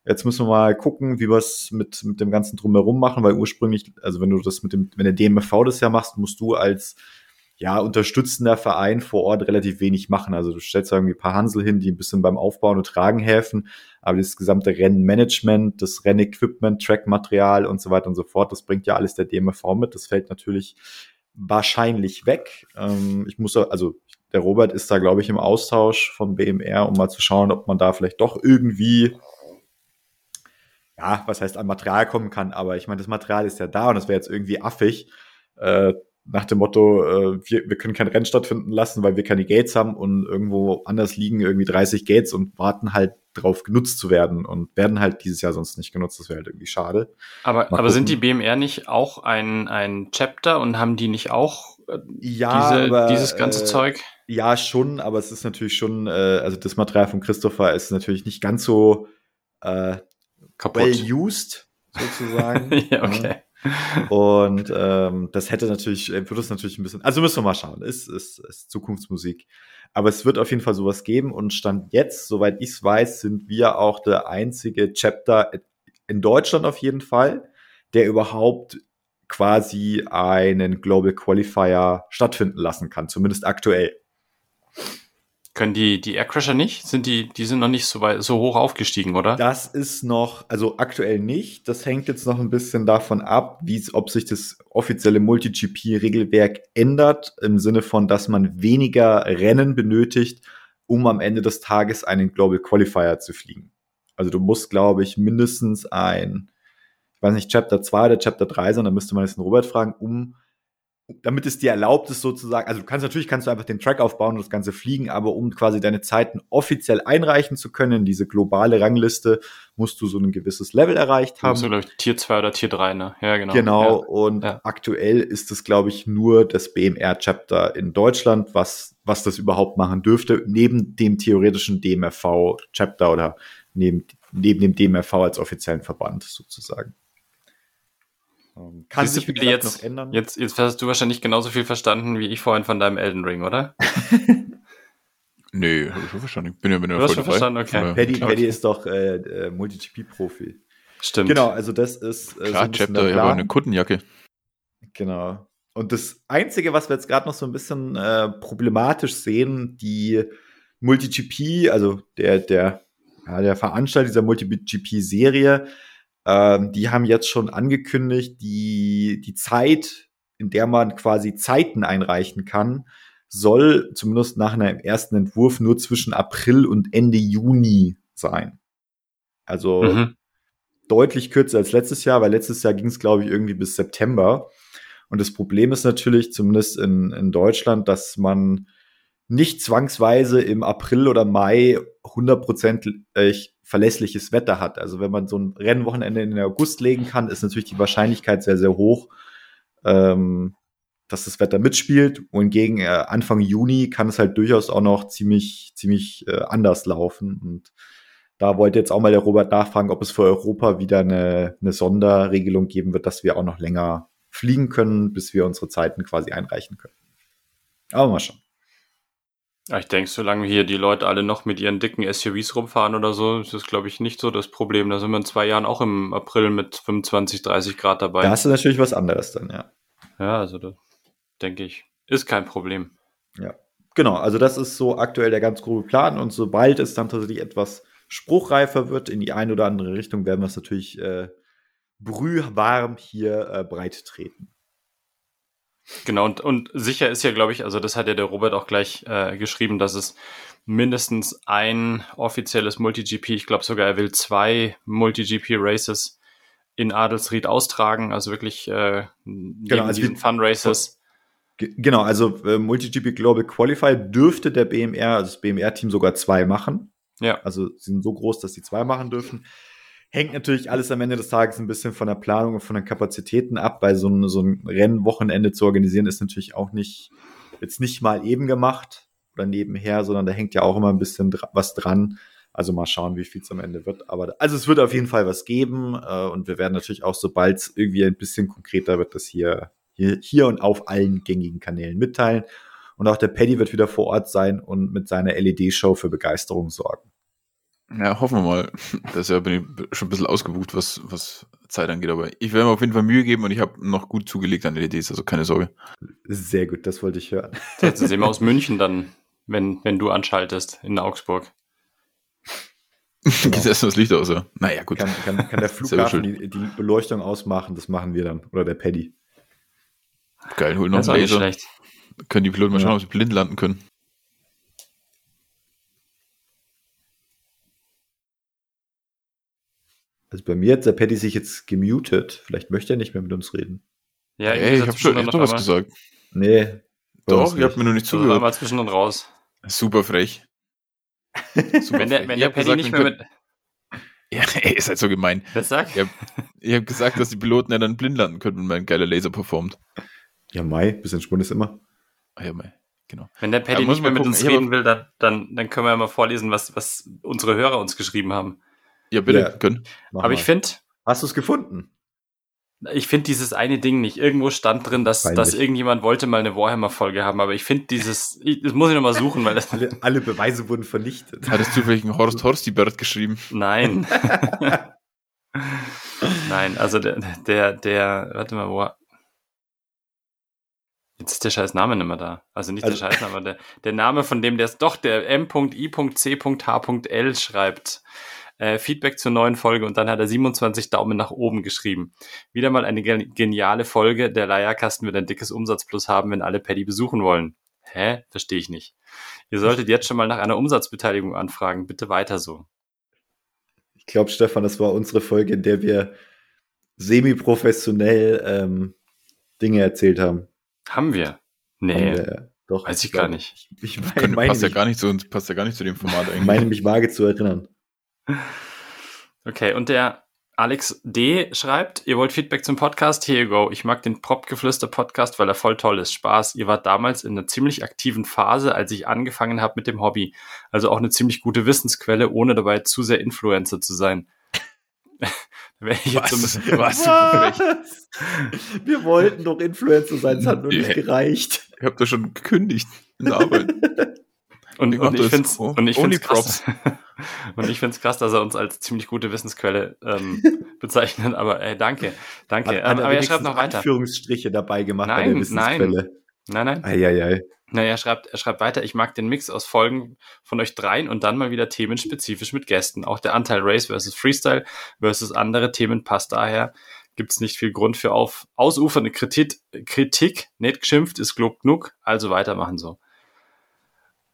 Jetzt müssen wir mal gucken, wie wir es mit, mit dem ganzen drumherum machen, weil ursprünglich, also wenn du das mit dem, wenn der DMFV das ja machst, musst du als ja, unterstützender Verein vor Ort relativ wenig machen. Also du stellst irgendwie ein paar Hansel hin, die ein bisschen beim Aufbauen und Tragen helfen, aber das gesamte Rennmanagement, das Rennequipment, Trackmaterial und so weiter und so fort, das bringt ja alles der DMFV mit. Das fällt natürlich wahrscheinlich weg. Ähm, ich muss, also der Robert ist da, glaube ich, im Austausch von BMR, um mal zu schauen, ob man da vielleicht doch irgendwie, ja, was heißt an Material kommen kann. Aber ich meine, das Material ist ja da und das wäre jetzt irgendwie affig, äh, nach dem Motto, äh, wir, wir können kein Rennen stattfinden lassen, weil wir keine Gates haben und irgendwo anders liegen irgendwie 30 Gates und warten halt drauf genutzt zu werden und werden halt dieses Jahr sonst nicht genutzt. Das wäre halt irgendwie schade. Aber, aber sind die BMR nicht auch ein, ein Chapter und haben die nicht auch äh, ja, diese, aber, dieses ganze äh, Zeug? Ja, schon, aber es ist natürlich schon, äh, also das Material von Christopher ist natürlich nicht ganz so äh, Kaputt. well used, sozusagen. ja, okay. Und ähm, das hätte natürlich, äh, würde es natürlich ein bisschen, also müssen wir mal schauen, ist, ist, ist Zukunftsmusik. Aber es wird auf jeden Fall sowas geben und Stand jetzt, soweit ich es weiß, sind wir auch der einzige Chapter in Deutschland auf jeden Fall, der überhaupt quasi einen Global Qualifier stattfinden lassen kann, zumindest aktuell. Können die, die Aircrasher nicht? Sind die, die sind noch nicht so weit, so hoch aufgestiegen, oder? Das ist noch, also aktuell nicht. Das hängt jetzt noch ein bisschen davon ab, wie ob sich das offizielle MultiGP-Regelwerk ändert, im Sinne von, dass man weniger Rennen benötigt, um am Ende des Tages einen Global Qualifier zu fliegen. Also du musst, glaube ich, mindestens ein, ich weiß nicht, Chapter 2 oder Chapter 3 sein, da müsste man jetzt den Robert fragen, um damit es dir erlaubt ist sozusagen, also du kannst natürlich kannst du einfach den Track aufbauen und das Ganze fliegen, aber um quasi deine Zeiten offiziell einreichen zu können, diese globale Rangliste, musst du so ein gewisses Level erreicht haben. So, ich, Tier 2 oder Tier 3, ne? Ja, genau. Genau, Ja. und Ja. aktuell ist es, glaube ich, nur das BMR-Chapter in Deutschland, was, was das überhaupt machen dürfte, neben dem theoretischen DMRV-Chapter oder neben, neben dem DMRV als offiziellen Verband sozusagen. Ähm, Kann Siehst sich gesagt, jetzt, noch ändern. Jetzt, jetzt hast du wahrscheinlich genauso viel verstanden wie ich vorhin von deinem Elden Ring, oder? Nee, hab ich schon verstanden. Ich bin ja, bin ja Du hast voll schon verstanden, okay. Paddy, klar, Paddy ist doch äh, äh, MultiGP-Profi. Stimmt. Genau, also das ist äh, so Klar, ein bisschen Chapter, der ich habe auch Plan. eine Kuttenjacke. Genau. Und das Einzige, was wir jetzt gerade noch so ein bisschen äh, problematisch sehen, die MultiGP, also der, der, ja, der Veranstalter dieser MultiGP-Serie, ähm, die haben jetzt schon angekündigt, die, die Zeit, in der man quasi Zeiten einreichen kann, soll zumindest nach einem ersten Entwurf nur zwischen April und Ende Juni sein. Also Mhm. deutlich kürzer als letztes Jahr, weil letztes Jahr ging es, glaube ich, irgendwie bis September. Und das Problem ist natürlich, zumindest in, in Deutschland, dass man nicht zwangsweise im April oder Mai 100% verlässliches Wetter hat. Also wenn man so ein Rennwochenende in den August legen kann, ist natürlich die Wahrscheinlichkeit sehr, sehr hoch, ähm, dass das Wetter mitspielt. Wohingegen äh, Anfang Juni kann es halt durchaus auch noch ziemlich, ziemlich äh, anders laufen. Und da wollte jetzt auch mal der Robert nachfragen, ob es für Europa wieder eine, eine Sonderregelung geben wird, dass wir auch noch länger fliegen können, bis wir unsere Zeiten quasi einreichen können. Aber mal schauen. Ja, ich denke, solange hier die Leute alle noch mit ihren dicken SUVs rumfahren oder so, ist das, glaube ich, nicht so das Problem. Da sind wir in zwei Jahren auch im April mit 25, 30 Grad dabei. Da hast du natürlich was anderes dann, ja. ja, also da denke ich, ist kein Problem. Ja. Genau, also das ist so aktuell der ganz grobe Plan und sobald es dann tatsächlich etwas spruchreifer wird in die eine oder andere Richtung, werden wir es natürlich äh, brühwarm hier äh, breit treten. Genau, und, und sicher ist ja, glaube ich, also das hat ja der Robert auch gleich äh, geschrieben, dass es mindestens ein offizielles MultiGP, ich glaube sogar er will zwei MultiGP-Races in Adelsried austragen, also wirklich äh, Genau, also diesen Fun-Races. Genau, also äh, MultiGP Global Qualify dürfte der BMR, also das BMR-Team sogar zwei machen. Ja. Also sie sind so groß, dass sie zwei machen dürfen. Hängt natürlich alles am Ende des Tages ein bisschen von der Planung und von den Kapazitäten ab, weil so ein, so ein Rennwochenende zu organisieren ist natürlich auch nicht, jetzt nicht mal eben gemacht oder nebenher, sondern da hängt ja auch immer ein bisschen dra was dran. Also mal schauen, wie viel es am Ende wird. Aber also es wird auf jeden Fall was geben äh, und wir werden natürlich auch, sobald es irgendwie ein bisschen konkreter wird, das hier hier, hier und auf allen gängigen Kanälen mitteilen. Und auch der Paddy wird wieder vor Ort sein und mit seiner LED-Show für Begeisterung sorgen. Ja, hoffen wir mal. Das ja bin ich schon ein bisschen ausgebucht, was, was Zeit angeht. Aber ich werde mir auf jeden Fall Mühe geben und ich habe noch gut zugelegt an LEDs, also keine Sorge. Sehr gut, das wollte ich hören. Jetzt sehen wir aus München dann, wenn, wenn du anschaltest in Augsburg. Genau. Geht erst das Licht aus, ja. Naja, gut. Kann, kann, kann der Flughafen die, die Beleuchtung ausmachen, das machen wir dann. Oder der Paddy. Geil, hol noch Das ist einen Laser. schlecht. Können die Piloten mal Ja. schauen, ob sie blind landen können. Also bei mir hat der Paddy sich jetzt gemutet. Vielleicht möchte er nicht mehr mit uns reden. Ja, Ey, ich habe schon ich hab doch was gesagt. Nee. Doch, ihr habt mir noch nicht zugehört. mal zwischen und raus. Super frech. Super Wenn der, frech. wenn der hab Paddy gesagt, nicht mehr mit. Ja, ey, ihr seid so gemein. Was sag? Ich habe gesagt, dass die Piloten ja dann blind landen können, wenn mein geiler Laser performt. Ja, Mai, bisschen Spund ist immer. Ah ja, mei. Genau. Wenn der Paddy Ja, nicht mehr mit gucken. uns hab reden will, dann, dann, dann können wir ja mal vorlesen, was, was unsere Hörer uns geschrieben haben. Ja, bitte, Ja. können. Mach Aber mal. ich finde, Hast du es gefunden? ich finde dieses eine Ding nicht. Irgendwo stand drin, dass, dass irgendjemand wollte mal eine Warhammer-Folge haben, aber ich finde dieses, ich, das muss ich nochmal suchen, weil das, Alle, alle Beweise wurden vernichtet. Hat es zufällig ein Horst Horsti Bird geschrieben? nein. nein, also der, der, der, warte mal, wo, jetzt ist der scheiß Name nicht mehr da. Also nicht Also- der scheiß Name, der, der Name von dem, der ist doch der M.I.C.H.L schreibt. Äh, Feedback zur neuen Folge und dann hat er 27 Daumen nach oben geschrieben. Wieder mal eine gen- geniale Folge. Der Leierkasten wird ein dickes Umsatzplus haben, wenn alle Paddy besuchen wollen. Hä? Verstehe ich nicht. Ihr solltet jetzt schon mal nach einer Umsatzbeteiligung anfragen. Bitte weiter so. Ich glaube, Stefan, das war unsere Folge, in der wir semi-professionell ähm, Dinge erzählt haben. Haben wir? Haben Nee, wir, doch, weiß ich gar nicht. Ich, ich Können, meine, passt, ja mich, gar nicht zu, uns- passt ja gar nicht zu dem Format eigentlich. meine mich vage zu erinnern. Okay, und der Alex D. schreibt, ihr wollt Feedback zum Podcast? Here you go. Ich mag den Propgeflüster-Podcast, weil er voll toll ist. Spaß. Ihr wart damals in einer ziemlich aktiven Phase, als ich angefangen habe mit dem Hobby. Also auch eine ziemlich gute Wissensquelle, ohne dabei zu sehr Influencer zu sein. Wäre ich jetzt so ein was? bisschen- was? Frech. Wir wollten doch Influencer sein, es hat nur nicht gereicht. Ich habe das schon gekündigt in der Arbeit. Und, und ich es Oh, und ich find's krass. und ich find's krass, dass er uns als ziemlich gute Wissensquelle ähm, bezeichnet. Aber ey, danke, danke. Hat, Ähm, hat aber er schreibt noch weiter. Anführungsstriche dabei gemacht bei Nein, der Wissensquelle. Nein, nein. Eieiei. Naja, er schreibt, er schreibt weiter, ich mag den Mix aus Folgen von euch dreien und dann mal wieder themenspezifisch mit Gästen. Auch der Anteil Race versus Freestyle versus andere Themen passt daher. Gibt es nicht viel Grund für auf ausufernde Kritik, Kritik, nicht geschimpft, ist klug genug, also weitermachen so.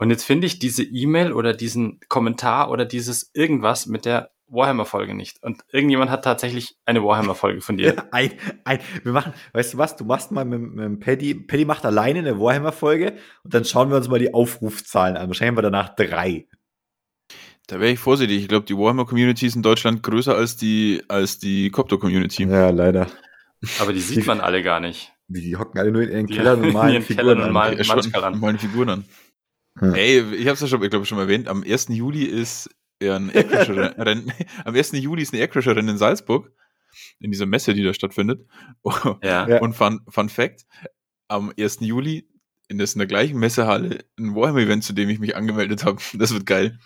Und jetzt finde ich diese E-Mail oder diesen Kommentar oder dieses irgendwas mit der Warhammer-Folge nicht. Und irgendjemand hat tatsächlich eine Warhammer-Folge von dir. Ein, ein, wir machen, weißt du was, du machst mal mit, mit dem Paddy, Paddy macht alleine eine Warhammer-Folge und dann schauen wir uns mal die Aufrufzahlen an. Wahrscheinlich haben wir danach drei. Da wäre ich vorsichtig. Ich glaube, die Warhammer-Community ist in Deutschland größer als die, als die Copter-Community. Ja, leider. Aber die sieht man alle gar nicht. Die, die hocken alle nur in ihren Kellern und Figuren Kellern an. malen Figuren an. Hm. Ey, ich habe es ja schon, ich glaube, schon mal erwähnt. Am 1. Juli ist ja ein Aircrasher-Rennen. am 1. Juli ist ein Aircrasher-Rennen in Salzburg. In dieser Messe, die da stattfindet. Ja. Und Fun, Fun Fact: Am 1. Juli in, das, in der gleichen Messehalle ein Warhammer-Event, zu dem ich mich angemeldet habe. Das wird geil.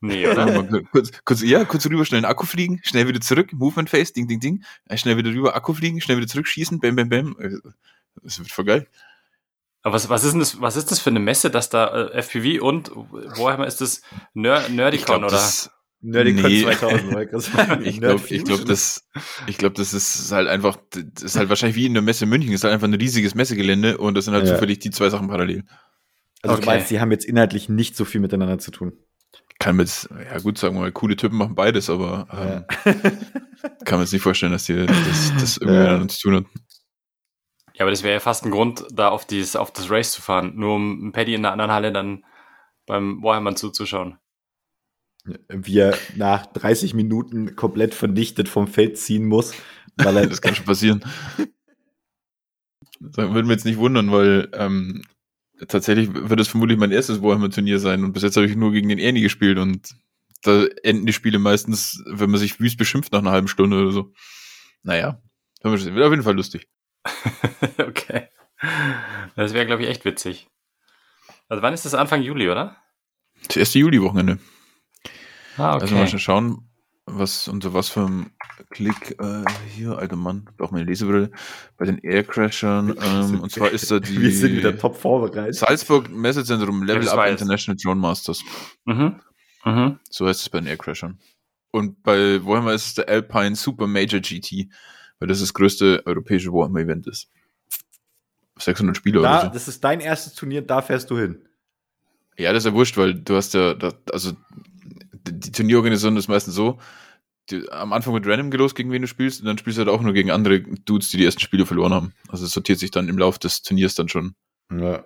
Nee, oder? Kurz, kurz, ja, kurz rüber, schnell in den Akku fliegen, schnell wieder zurück, Movement Face, ding, ding, ding. Äh, Schnell wieder rüber, Akku fliegen, schnell wieder zurück, schießen, bam, bam, bam. Äh, Das wird voll geil. Aber was, was, ist denn das, was ist das für eine Messe, dass da äh, FPV und Warhammer ist das Ner Nerdicon oder? das, Nerdicon Nee. 2000, wollte ich glaube, ich glaube, das, ich glaube, das ist halt einfach, das ist halt wahrscheinlich wie in der Messe München, das ist halt einfach ein riesiges Messegelände und das sind halt Ja. zufällig die zwei Sachen parallel. Also Okay. du meinst, die haben jetzt inhaltlich nicht so viel miteinander zu tun. Kann man jetzt, ja gut, sagen wir mal, coole Typen machen beides, aber ähm, kann man sich nicht vorstellen, dass die das, das irgendwie Ja. miteinander zu tun hat. Ja, aber das wäre ja fast ein Grund, da auf, dieses, auf das Race zu fahren, nur um Paddy in der anderen Halle dann beim Warhammer zuzuschauen. Wie er nach 30 Minuten komplett vernichtet vom Feld ziehen muss. Weil er das kann schon passieren. Das würde mir jetzt nicht wundern, weil ähm, tatsächlich wird es vermutlich mein erstes Warhammer-Turnier sein und bis jetzt habe ich nur gegen den Ernie gespielt und da enden die Spiele meistens, wenn man sich wüst beschimpft nach einer halben Stunde oder so. Naja, wird auf jeden Fall lustig. okay. Das wäre, glaube ich, echt witzig. Also wann ist das? Anfang Juli, oder? Das erste Juli-Wochenende. Ah, okay. Also mal schon schauen, was unter was für ein Klick äh, hier, alter Mann, braucht meine Lesebrille, bei den Aircrashern. Ähm, und zwar ist da die Wir sind wieder top vorbereitet. Salzburg Messezentrum Level das Up weiß. International Drone Masters. Mhm. Mhm. So heißt es bei den Aircrashern. Und bei Warhammer ist es der Alpine Super Major GT, weil das das größte europäische Warhammer-Event ist. 600 Spieler Da, oder so. das ist dein erstes Turnier, da fährst du hin. Ja, das ist ja wurscht, weil du hast ja, da, also die, Turnierorganisation ist meistens so, die, am Anfang wird random gelost, gegen wen du spielst, und dann spielst du halt auch nur gegen andere Dudes, die die ersten Spiele verloren haben. Also es sortiert sich dann im Laufe des Turniers dann schon. Ja.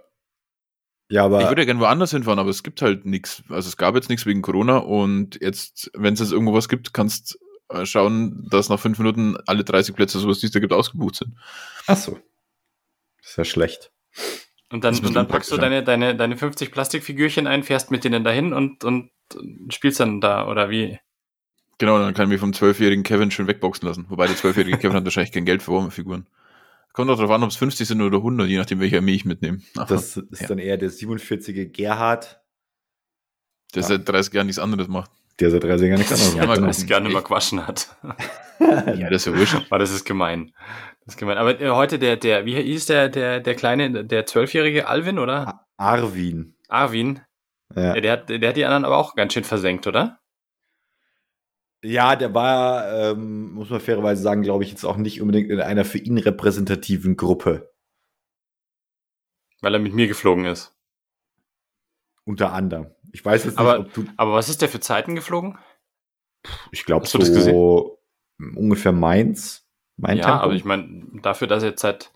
Ja, aber Ich würde ja gerne woanders hinfahren, aber es gibt halt nichts. Also es gab jetzt nichts wegen Corona und jetzt, wenn es jetzt irgendwo was gibt, kannst schauen, dass nach fünf Minuten alle 30 Plätze, sowas, die es da gibt, ausgebucht sind. ach so. Ist ja schlecht. Und dann, und dann packst du deine, deine, deine 50 Plastikfigürchen ein, fährst mit denen dahin und, und spielst dann da, oder wie? Genau, dann kann ich mich vom zwölfjährigen Kevin schön wegboxen lassen. Wobei der zwölfjährige Kevin hat wahrscheinlich kein Geld für Warhammer-Figuren. Kommt auch darauf an, ob es 50 sind oder 100, je nachdem, welche Armee ich mitnehme. Aha. Das ist ja. dann eher der 47. Gerhard, der seit 30 Jahren nichts anderes macht. Der seit 30 Jahren nichts anderes Ja, macht. Das gerne mal gewaschen hat. Ja, das ist ja wurscht. Aber das ist gemein. Das ist gemein. Aber äh, heute der, der, wie hieß der, der, der kleine, der zwölfjährige Alvin, oder? Arwin. Arvin. Ja. Der, der, hat, der hat die anderen aber auch ganz schön versenkt, oder? Ja, der war, ähm, muss man fairerweise sagen, glaube ich, jetzt auch nicht unbedingt in einer für ihn repräsentativen Gruppe. Weil er mit mir geflogen ist. Unter anderem. Ich weiß jetzt nicht, Aber- ob du, Aber was ist der für Zeiten geflogen? ich glaube, du so ungefähr Mainz. Mein ja, Tempo. aber ich meine, dafür, dass er jetzt seit,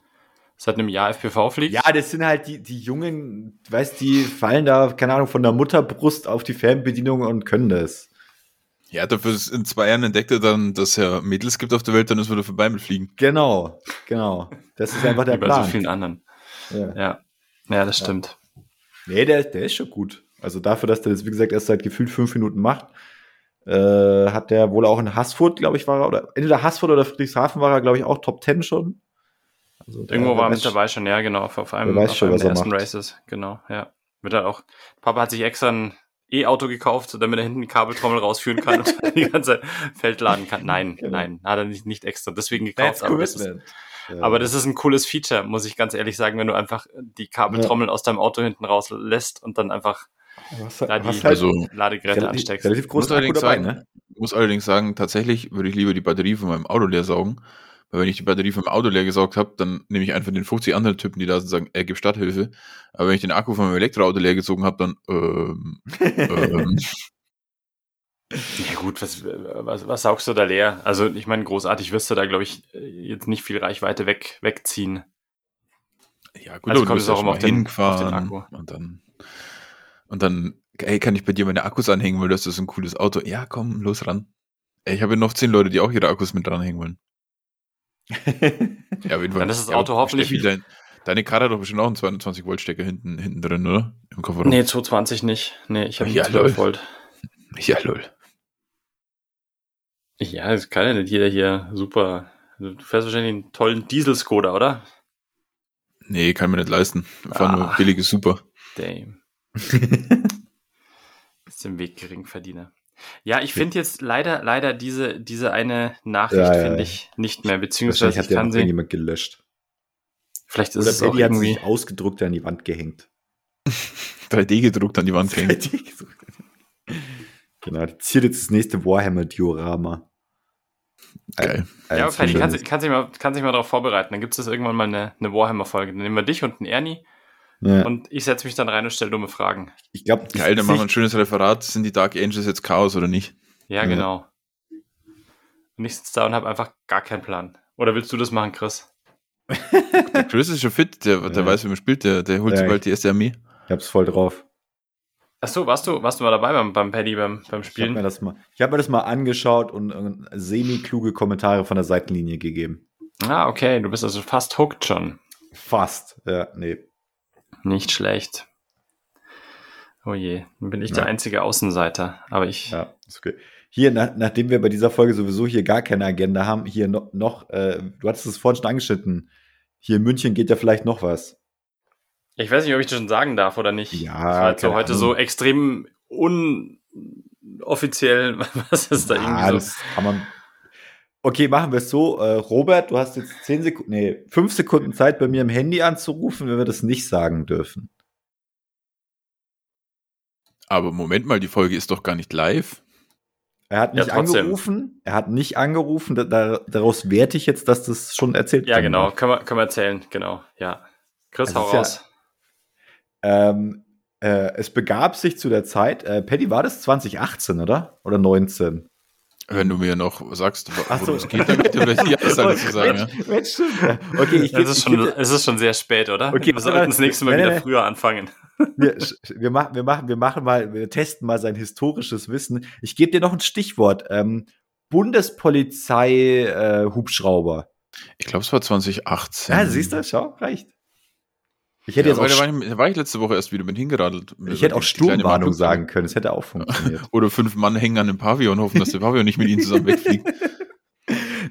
seit einem Jahr FPV fliegt. Ja, das sind halt die, die Jungen, weißt die fallen da, keine Ahnung, von der Mutterbrust auf die Fernbedienung und können das. Ja, dafür ist in zwei Jahren entdeckt er dann, dass es ja Mädels gibt auf der Welt, dann ist wieder vorbei mit Fliegen. Genau, genau. Das ist einfach der wie bei Plan. so vielen anderen. ja. Ja. Ja, das stimmt. Nee, der, der ist schon gut. Also dafür, dass der das, wie gesagt, erst seit gefühlt fünf Minuten macht, äh, hat der wohl auch in Haßfurt, glaube ich, war er, oder entweder Haßfurt oder Friedrichshafen war er, glaube ich, auch Top 10 schon. Also, der- Irgendwo der war er mit dabei schon, ja, genau, auf, auf einem, auf schon, einem der er ersten macht. Races, genau, ja. Wird er auch, Papa hat sich extra ein E-Auto gekauft, damit er hinten die Kabeltrommel rausführen kann und die ganze Feld laden kann. Nein, Genau. nein, hat er nicht, nicht extra, deswegen gekauft. Aber das, ist. Ja. aber das ist ein cooles Feature, muss ich ganz ehrlich sagen, wenn du einfach die Kabeltrommel aus deinem Auto hinten rauslässt und dann einfach was, da die halt Also, Ladegeräte relativ, ansteckst. relativ muss großen Akku allerdings dabei, sagen, ne? muss allerdings sagen, tatsächlich würde ich lieber die Batterie von meinem Auto leer saugen. Weil wenn ich die Batterie vom Auto leer gesaugt habe, dann nehme ich einfach den 50 anderen Typen, die da sind, sagen, er gibt Stadthilfe. Aber wenn ich den Akku von meinem Elektroauto leer gezogen habe, dann, ähm, ähm, Ja gut, was, was, was saugst du da leer? Also ich meine, großartig wirst du da, glaube ich, jetzt nicht viel Reichweite weg, wegziehen. ja gut, Also du bist ja auch immer mal auf den- auf den Akku. und dann, und dann, ey, kann ich bei dir meine Akkus anhängen, weil das ist ein cooles Auto. Ja, komm, los ran. Ey, ich habe ja noch zehn Leute, die auch ihre Akkus mit dranhängen wollen. Ja, auf jeden Fall. Dann ist das Ja, Auto hoffentlich- Steffi, dein, deine Karre hat doch bestimmt auch einen 220 Volt Stecker hinten, hinten drin, oder? Im Kofferraum. Nee, 220 nicht. Nee, ich habe Ja, ja, 12 lol. Volt. Ja, lol. Ja, das kann ja nicht jeder hier super. Du fährst wahrscheinlich einen tollen Diesel-Skoda, oder? Nee, kann mir nicht leisten. Wir fahren nur Ah. billiges Super. Damn. Ist im Weg Geringverdiener. Ja, ich finde jetzt leider, leider diese, diese eine Nachricht Ja, ja, finde ja. ich nicht mehr, beziehungsweise hat ich ja kann sie, irgendjemand gelöscht. vielleicht ist Oder es auch Paddy hat irgendwie, sich ausgedruckt an die Wand gehängt. 3D gedruckt an die Wand gehängt. genau, das ziert jetzt das nächste Warhammer-Diorama. Geil. Ein- ja, ein aber Paddy, schönes- kannst, du- kannst, dich mal, mal darauf vorbereiten, dann gibt es irgendwann mal eine, eine Warhammer-Folge, dann nehmen wir dich und einen Ernie ja. und ich setze mich dann rein und stelle dumme Fragen. Ich glaube, Geil, dann machen wir ein schönes Referat. Sind die Dark Angels jetzt Chaos oder nicht? Ja, Ja. genau. Und ich sitze da und habe einfach gar keinen Plan. Oder willst du das machen, Chris? Der Chris ist schon fit, der, der Ja. weiß, wie man spielt, der, der holt Ja, sich ich- bald die erste Armee. Ich hab's voll drauf. Ach so, warst du, warst du mal dabei beim, beim Paddy, beim, beim Ich habe mir, Spielen? das mal- ich hab mir das mal angeschaut und äh, semi-kluge Kommentare von der Seitenlinie gegeben. Ah, okay, du bist also fast hooked schon. Fast. Ja, nee. Nicht schlecht. Oh je, dann bin ich Ja. der einzige Außenseiter. Aber ich, Ja, ist okay. Hier, nach, nachdem wir bei dieser Folge sowieso hier gar keine Agenda haben, hier noch, noch äh, du hattest es vorhin schon angeschnitten. Hier in München geht ja vielleicht noch was. ich weiß nicht, ob ich das schon sagen darf oder nicht. Ja, das war so keine heute Ahnung. so extrem unoffiziell. Was ist da Ah, irgendwie so? das kann man. Okay, machen wir es so. Äh, Robert, du hast jetzt zehn Sekunden, nee, fünf Sekunden Zeit, bei mir im Handy anzurufen, wenn wir das nicht sagen dürfen. Aber Moment mal, die Folge ist doch gar nicht live. Er hat Ja, nicht trotzdem. angerufen. Er hat nicht angerufen. Da, da, daraus werte ich jetzt, dass das schon erzählt Ja, genau, können wir, können wir erzählen, genau, ja. Chris, Das hau ist ja- raus. Ähm, äh, es begab sich zu der Zeit, äh, Paddy, war das 2018, oder? Oder 19? Wenn du mir noch sagst, wo Ach so. es geht, dann bitte vielleicht die Aussage zu sagen. Ja. Mensch, Mensch, stimmt. ja. Okay, ich Es ist, ich schon, geb, es ist schon sehr spät, oder? Okay, wir sollten das nächste Mal Nein, wieder nein, nein. früher anfangen. wir, wir, machen, wir, machen, wir machen mal, wir testen mal sein historisches Wissen. Ich gebe dir noch ein Stichwort. Ähm, Bundespolizei äh, Hubschrauber. Ich glaube, es war 2018. Ja, siehst du, schau, reicht. Ich hätte Ja, jetzt auch, da war, ich, war ich letzte Woche erst wieder mit hingeradelt. ich hätte auch Sturmwarnung sagen können. Es hätte auch funktioniert. Oder fünf Mann hängen an dem Pavillon und hoffen, dass der Pavillon nicht mit ihnen zusammen wegfliegt.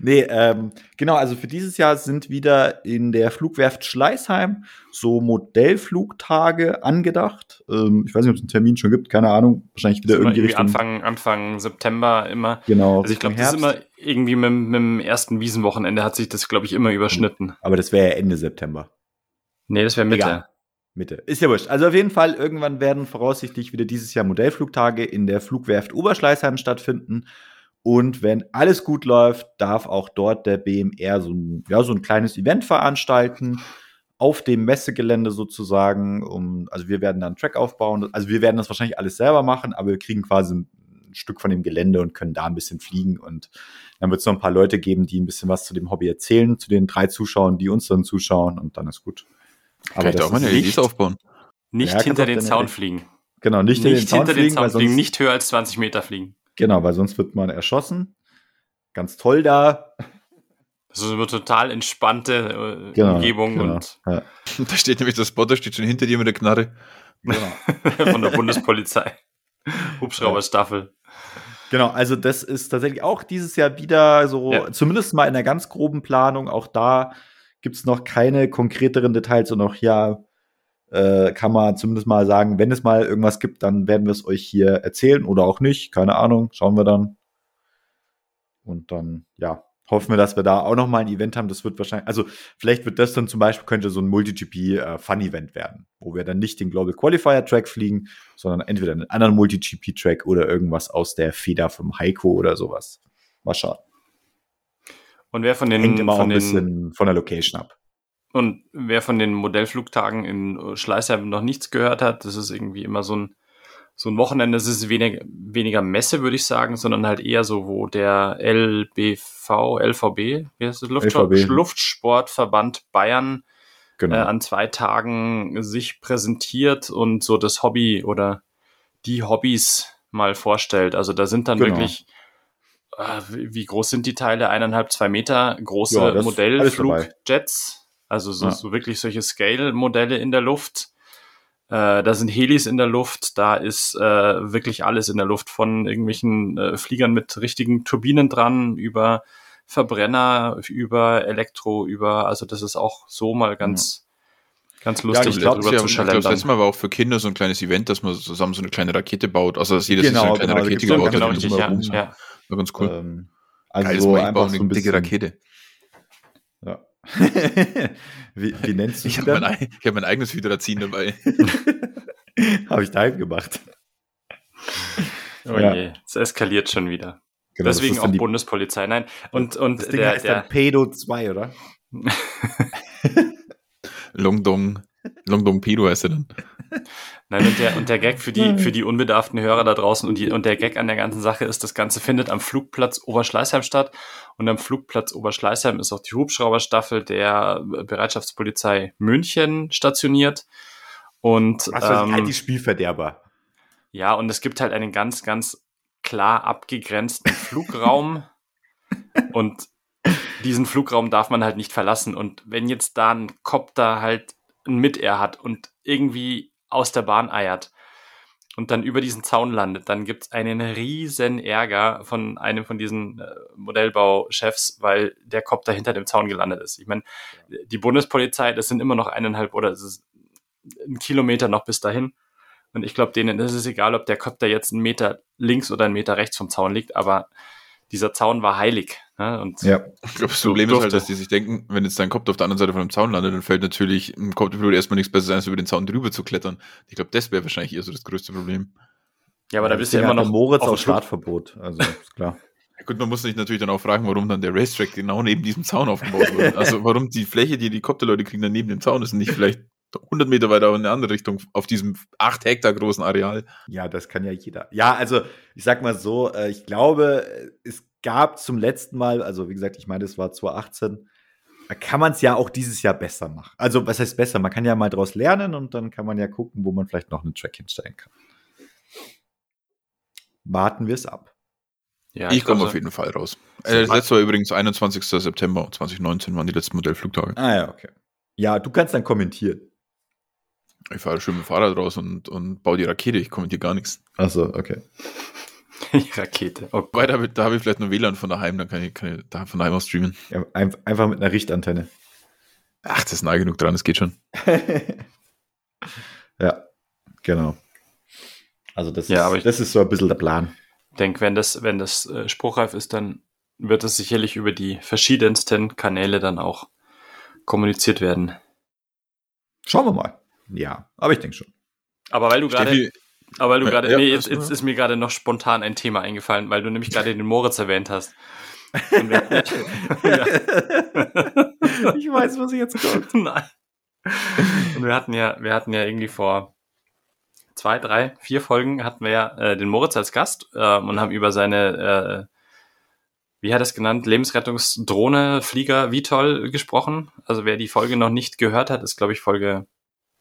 Nee, ähm, genau, also für dieses Jahr sind wieder in der Flugwerft Schleißheim so Modellflugtage angedacht. Ähm, ich weiß nicht, ob es einen Termin schon gibt, keine Ahnung. Wahrscheinlich wieder irgendwie irgendwie. Anfang, Anfang September immer. Genau, Also ich glaube, das ist immer irgendwie mit, mit dem ersten Wiesenwochenende hat sich das, glaube ich, immer überschnitten. Aber das wäre ja Ende September. Nee, das wäre Mitte. Egal. Mitte. Ist ja wurscht. Also auf jeden Fall, irgendwann werden voraussichtlich wieder dieses Jahr Modellflugtage in der Flugwerft Oberschleißheim stattfinden. Und wenn alles gut läuft, darf auch dort der BMR so ein, ja, so ein kleines Event veranstalten. Auf dem Messegelände sozusagen. Um, also wir werden da einen Track aufbauen. Also wir werden das wahrscheinlich alles selber machen, aber wir kriegen quasi ein Stück von dem Gelände und können da ein bisschen fliegen. Und dann wird es noch ein paar Leute geben, die ein bisschen was zu dem Hobby erzählen, zu den drei Zuschauern, die uns dann zuschauen. Und dann ist gut. Kann ich da auch das meine ist LEDs nicht- aufbauen? Nicht Ja, hinter den Zaun fliegen. Genau, nicht, Nicht, den Zaun hinter den fliegen, Zaun weil fliegen, sonst, nicht höher als 20 Meter fliegen. Genau, weil sonst wird man erschossen. Ganz toll da. Das ist eine total entspannte äh, Genau, Umgebung genau. und Ja, Da steht nämlich der Spotter, steht schon hinter dir mit der Knarre. genau. von der Bundespolizei. Hubschrauberstaffel. genau, also das ist tatsächlich auch dieses Jahr wieder so, Ja. zumindest mal in der ganz groben Planung. Auch da gibt es noch keine konkreteren Details und auch hier äh, kann man zumindest mal sagen, wenn es mal irgendwas gibt, dann werden wir es euch hier erzählen oder auch nicht. Keine Ahnung, schauen wir dann. Und dann, ja, hoffen wir, dass wir da auch noch mal ein Event haben. Das wird wahrscheinlich, also vielleicht wird das dann zum Beispiel, könnte so ein MultiGP-Fun-Event werden, wo wir dann nicht den Global Qualifier-Track fliegen, sondern entweder einen anderen MultiGP-Track oder irgendwas aus der Feder vom Heiko oder sowas. Mal schauen. Und wer von den, Hängt immer auch von ein den bisschen von der Location ab. Und wer von den Modellflugtagen in Schleißheim noch nichts gehört hat, das ist irgendwie immer so ein, so ein Wochenende. Das ist weniger, weniger Messe, würde ich sagen, sondern halt eher so, wo der LBV, LVB, wie heißt das? Luftsport, LVB. Luftsportverband Bayern Genau. äh, an zwei Tagen sich präsentiert und so das Hobby oder die Hobbys mal vorstellt. Also da sind dann Genau. wirklich, äh, wie wie groß sind die Teile? Eineinhalb, zwei Meter große Ja. Modellflugjets. Also so, Ja. so wirklich solche Scale-Modelle in der Luft. Äh, da sind Helis in der Luft, da ist äh, wirklich alles in der Luft, von irgendwelchen äh, Fliegern mit richtigen Turbinen dran, über Verbrenner, über Elektro, über, also das ist auch so mal ganz, ganz lustig, ich glaub, darüber ja, zu glaube, das schalendern. letzte Mal war auch für Kinder so ein kleines Event, dass man zusammen so eine kleine Rakete baut. Also, dass jeder sich so Genau, eine kleine genau, Rakete gebaut genau, hat. richtig, ja, so. ja. War ganz cool. Ähm, also Geiles so ich einfach so eine ein dicke bisschen. Rakete. Ja. wie, wie nennst du Ich sie habe mein, ei- ich hab mein eigenes Hydrazin dabei. Habe ich daheim gemacht. Oh Ja. je, es eskaliert schon wieder. Genau, das Deswegen auch Bundespolizei. Nein, und, und Das Ding der, heißt der, dann Pedo 2, oder? Longdong. Longdong Pedo heißt er dann. Nein, und der, und der Gag für die, für die unbedarften Hörer da draußen und, die, und der Gag an der ganzen Sache ist, das Ganze findet am Flugplatz Oberschleißheim statt. Und am Flugplatz Oberschleißheim ist auch die Hubschrauberstaffel der Bereitschaftspolizei München stationiert. Und Was ähm, halt die Spielverderber. Ja, und es gibt halt einen ganz, ganz klar abgegrenzten Flugraum. und diesen Flugraum darf man halt nicht verlassen. Und wenn jetzt da ein Copter halt ein Mit-Air hat und irgendwie aus der Bahn eiert und dann über diesen Zaun landet, dann gibt es einen riesen Ärger von einem von diesen äh, Modellbauchefs, weil der Copter hinter dem Zaun gelandet ist. Ich meine, die Bundespolizei, das sind immer noch eineinhalb oder es ist ein Kilometer noch bis dahin. Und ich glaube, denen ist es egal, ob der Copter jetzt einen Meter links oder einen Meter rechts vom Zaun liegt, aber dieser Zaun war heilig. Ne? Und ja, ich glaube, das Problem ist halt, dass die sich denken, wenn jetzt dein Kopf auf der anderen Seite von dem Zaun landet, dann fällt natürlich im Kopfpilot erstmal nichts besser, als über den Zaun drüber zu klettern. Ich glaube, das wäre wahrscheinlich eher so das größte Problem. Ja, aber da bist du ja immer noch Moritz auf Startverbot. Also, ist klar. Ja, gut, man muss sich natürlich dann auch fragen, warum dann der Racetrack genau neben diesem Zaun aufgebaut wurde. Also warum die Fläche, die die Kopterleute kriegen, dann neben dem Zaun ist und nicht vielleicht 100 Meter weiter in eine andere Richtung auf diesem 8 Hektar großen Areal. Ja, das kann ja jeder. Ja, also ich sag mal so, äh, ich glaube, es gab zum letzten Mal, also wie gesagt, ich meine, es war 2018, da kann man es ja auch dieses Jahr besser machen. Also, was heißt besser? Man kann ja mal daraus lernen und dann kann man ja gucken, wo man vielleicht noch einen Track hinstellen kann. Warten wir es ab. Ja, ich, ich komme auf jeden Fall raus. Äh, das letzte war übrigens 21. September 2019 waren die letzten Modellflugtage. Ah ja, okay. Ja, du kannst dann kommentieren. Ich fahre schön mit dem Fahrrad raus und, und baue die Rakete, ich kommentiere gar nichts. Achso, okay. Die Rakete. Oh Weil da, da habe ich vielleicht nur WLAN von daheim, dann kann ich, kann ich da von daheim aus streamen. Ja, einfach mit einer Richtantenne. Ach, das ist nah genug dran, das geht schon. ja, genau. Also das, ja, ist, aber ich das ist so ein bisschen der Plan. Ich denke, wenn das, wenn das äh, spruchreif ist, dann wird es sicherlich über die verschiedensten Kanäle dann auch kommuniziert werden. Schauen wir mal. Ja, aber ich denke schon. Aber weil du gerade aber du gerade, ja, nee, jetzt, jetzt ist mir gerade noch spontan ein Thema eingefallen, weil du nämlich gerade den Moritz erwähnt hast. ich weiß, was jetzt kommt. Nein. Und wir hatten ja, wir hatten ja irgendwie vor zwei, drei, vier Folgen hatten wir ja äh, den Moritz als Gast äh, und haben über seine, äh, wie hat er es genannt, Lebensrettungsdrohne, Flieger, wie toll gesprochen. Also wer die Folge noch nicht gehört hat, ist glaube ich Folge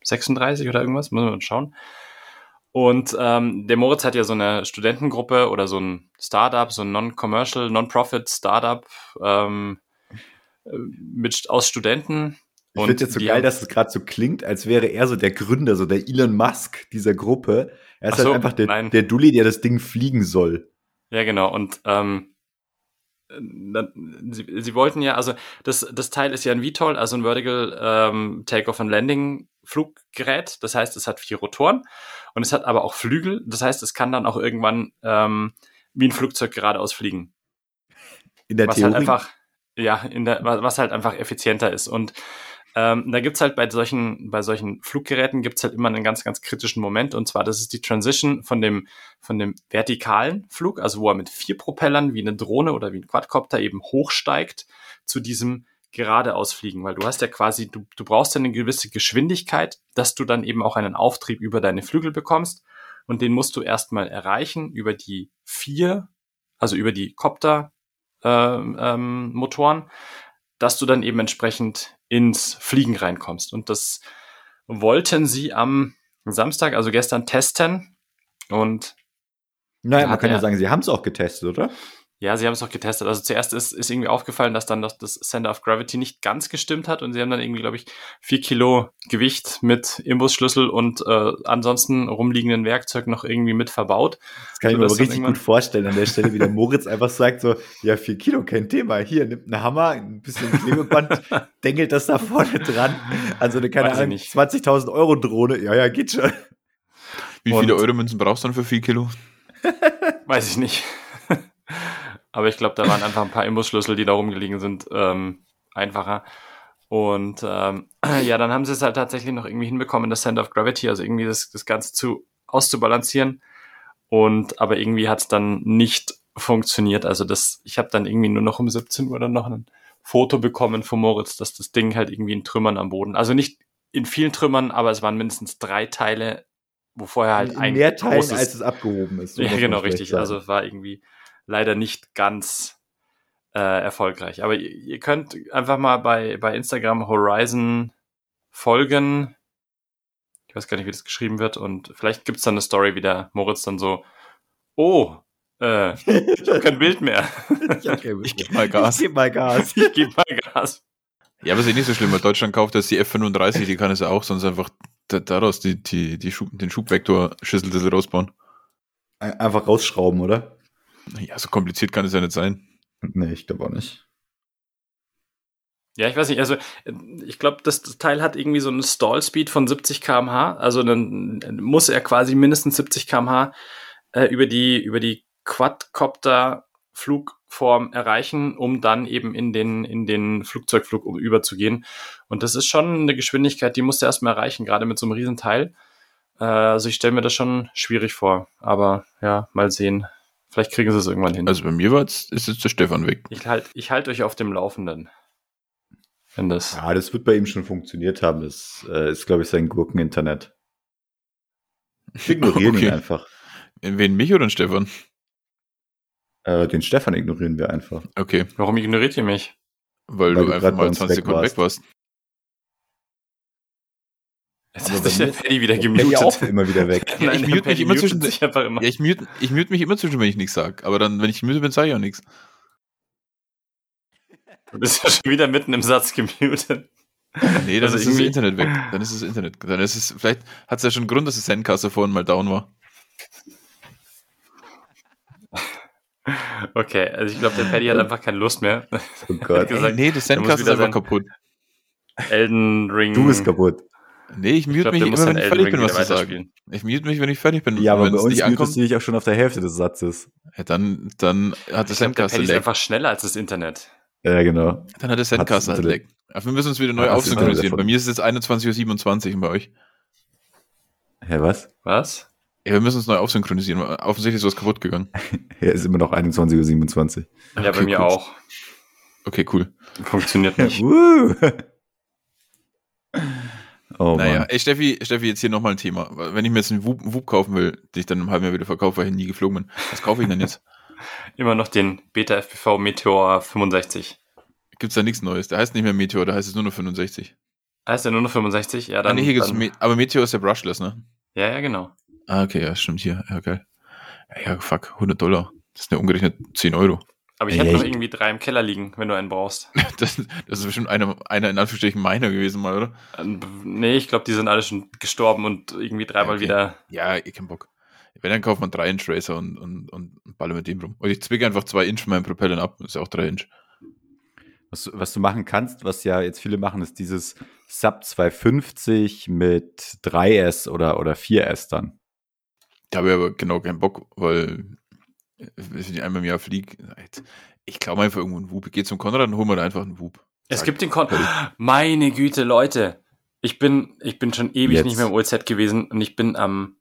36 oder irgendwas, müssen wir mal schauen. Und ähm, der Moritz hat ja so eine Studentengruppe oder so ein Startup, so ein Non-Commercial, Non-Profit Startup ähm, mit aus Studenten. Ich finde jetzt so geil, dass es gerade so klingt, als wäre er so der Gründer, so der Elon Musk dieser Gruppe. Er ist halt so, halt einfach der, der Dulli, der das Ding fliegen soll. Ja, genau. Und ähm, sie, sie wollten ja, also das, das Teil ist ja ein VTOL, also ein Vertical ähm, Takeoff and Landing Fluggerät. Das heißt, es hat vier Rotoren und es hat aber auch Flügel. Das heißt, es kann dann auch irgendwann ähm, wie ein Flugzeug geradeaus fliegen. In der was Theorie? Halt einfach, ja, in der, was halt einfach effizienter ist. Und ähm, da gibt's halt bei solchen, bei solchen Fluggeräten gibt's halt immer einen ganz, ganz kritischen Moment. Und zwar, das ist die Transition von dem, von dem vertikalen Flug, also wo er mit vier Propellern wie eine Drohne oder wie ein Quadcopter eben hochsteigt, zu diesem geradeaus fliegen, weil du hast ja quasi, du, du brauchst ja eine gewisse Geschwindigkeit, dass du dann eben auch einen Auftrieb über deine Flügel bekommst und den musst du erstmal erreichen über die vier, also über die Copter äh, ähm, Motoren, dass du dann eben entsprechend ins Fliegen reinkommst. Und das wollten sie am Samstag, also gestern, testen. Und naja, man kann ja sagen, sie haben es auch getestet, oder? Ja, sie haben es auch getestet. Also zuerst ist, ist irgendwie aufgefallen, dass dann das, das Center of Gravity nicht ganz gestimmt hat und sie haben dann irgendwie, glaube ich, vier Kilo Gewicht mit Imbusschlüssel und äh, ansonsten rumliegenden Werkzeug noch irgendwie mit verbaut. Das kann ich mir aber richtig gut vorstellen an der Stelle, wie der Moritz einfach sagt so, ja, vier Kilo, kein Thema. Hier, nimmt einen Hammer, ein bisschen Klebeband, dengelt das da vorne dran. Also eine, keine Ahnung, 20.000 Euro Drohne. Ja, ja, geht schon. Wie viele Euro Münzen brauchst du dann für vier Kilo? Weiß ich nicht. Aber ich glaube, da waren einfach ein paar Imbusschlüssel, die da rumgelegen sind, ähm, einfacher. Und ähm, ja, dann haben sie es halt tatsächlich noch irgendwie hinbekommen, das Center of Gravity, also irgendwie das, das Ganze zu auszubalancieren. Und aber irgendwie hat es dann nicht funktioniert. Also das, ich habe dann irgendwie nur noch um 17 Uhr dann noch ein Foto bekommen von Moritz, dass das Ding halt irgendwie in Trümmern am Boden, also nicht in vielen Trümmern, aber es waren mindestens drei Teile, wo vorher halt in ein mehr Teilen, großes, als es abgehoben ist. so ja, genau, richtig. sagen. Also es war irgendwie leider nicht ganz äh, erfolgreich. Aber ihr, ihr könnt einfach mal bei, bei Instagram Horizon folgen. Ich weiß gar nicht, wie das geschrieben wird. Und vielleicht gibt's dann eine Story, wie der Moritz dann so, oh, äh, ich habe kein Bild mehr. ich, okay, Ich geb mal Gas. Ich geb mal Gas. ich gebe mal Gas. Ja, aber ist ja nicht so schlimm, weil Deutschland kauft jetzt die F-35, die kann es ja auch sonst einfach da- daraus die, die, die Schub, den Schubvektor Schüsseldüssel rausbauen. Ein- Einfach rausschrauben, oder? Ja, so kompliziert kann es ja nicht sein. Nee, ich glaube auch nicht. Ja, ich weiß nicht, also äh, ich glaube, das Teil hat irgendwie so einen Stall-Speed von 70 km/h, also dann muss er quasi mindestens 70 km/h äh, über die, über die Quadcopter-Flugform erreichen, um dann eben in den, in den Flugzeugflug um- überzugehen. Und das ist schon eine Geschwindigkeit, die musst du erstmal erreichen, gerade mit so einem Riesenteil. Äh, also ich stelle mir das schon schwierig vor, aber ja, mal sehen. Vielleicht kriegen sie es irgendwann hin. Also bei mir war jetzt, ist jetzt der Stefan weg. ich halte ich halt euch auf dem Laufenden. Wenn das. Ja, das wird bei ihm schon funktioniert haben. Das äh, ist, glaube ich, sein Gurken-Internet. Ich ignoriere Okay. ihn einfach. Wen, mich oder den Stefan? Äh, den Stefan ignorieren wir einfach. Okay, Warum ignoriert ihr mich? weil, Weil du du einfach mal uns 20 weg Sekunden warst. weg warst. Jetzt Aber hat sich der Paddy wieder gemutet. auch immer wieder weg. Ja, ich mute mich immer zwischen- sich einfach immer. Ja, ich mute, ich mute mich immer zwischen, wenn ich nichts sag. Aber dann, wenn ich müde bin, sage ich auch nichts. Du bist ja schon wieder mitten im Satz gemutet. Nee, dann Also ist das Internet weg. Dann ist das Internet. Dann ist es, vielleicht hat es ja schon einen Grund, dass das Sendcaster vorhin mal down war. Okay, also ich glaube, der Paddy hat einfach keine Lust mehr. Oh Gott. gesagt, Ey, nee, das Sendcaster ist einfach kaputt. Elden Ring. Du bist kaputt. Nee, ich Ich mute glaub, mich immer, wenn ich fertig bin, was zu sagen. Ich mute mich, wenn ich fertig bin. Ja, aber wenn bei es uns nicht mutest du dich auch schon auf der Hälfte des Satzes. ja, dann, dann hat das Ich Sendcaster Paddy ist lag. einfach schneller als das Internet. Ja, genau. Dann hat das Sendcaster halt. Aber wir müssen uns wieder neu das Internet aufsynchronisieren. Bei mir ist es jetzt 21.27 Uhr und bei euch. Hä, was? Was? Ja, wir müssen uns neu aufsynchronisieren. Offensichtlich ist was kaputt gegangen. Ja, ist immer noch 21.27 Uhr. Ja, Okay, bei mir cool. auch. Okay, cool. Funktioniert nicht. Woo! Oh naja, Mann. ey Steffi, Steffi, jetzt hier nochmal ein Thema. Wenn ich mir jetzt einen Wub, Wub kaufen will, den ich dann im halben Jahr wieder verkaufe, weil ich nie geflogen bin, was kaufe ich denn jetzt? Immer noch den Beta FPV Meteor 65. Gibt's da nichts Neues? Der heißt nicht mehr Meteor, der heißt es nur noch 65. Heißt der nur noch 65? Ja, Ah, dann. nee, hier gibt's dann Me aber Meteor ist ja brushless, ne? ja, ja, genau. Ah, okay, ja, stimmt hier. Ja, geil. Ja, fuck, 100 Dollar. Das sind ja umgerechnet 10 Euro. Aber ich Ja, hätte noch ich- irgendwie drei im Keller liegen, wenn du einen brauchst. Das, das ist bestimmt einer, einer in Anführungsstrichen meiner gewesen mal, oder? Ähm, Nee, ich glaube, die sind alle schon gestorben und irgendwie dreimal Okay. wieder. Ja, ich keinen Bock. Wenn, dann kauft man 3 Inch Racer und, und, und baller mit dem rum. Und ich zwicke einfach 2 Inch von meinen Propellern ab. Das ist ja auch 3 Inch. Was, du- was du machen kannst, was ja jetzt viele machen, ist dieses Sub 250 mit 3S oder, oder 4S dann. Da habe ich aber genau keinen Bock, weil wenn ich einmal im Jahr fliege, ich glaube einfach irgendwo einen Wub. Ich gehe zum Konrad und hol mir da einfach einen Wub. Es gibt den Kon. Meine Güte, Leute. Ich bin, ich bin schon ewig Jetzt. nicht mehr im OZ gewesen und ich bin am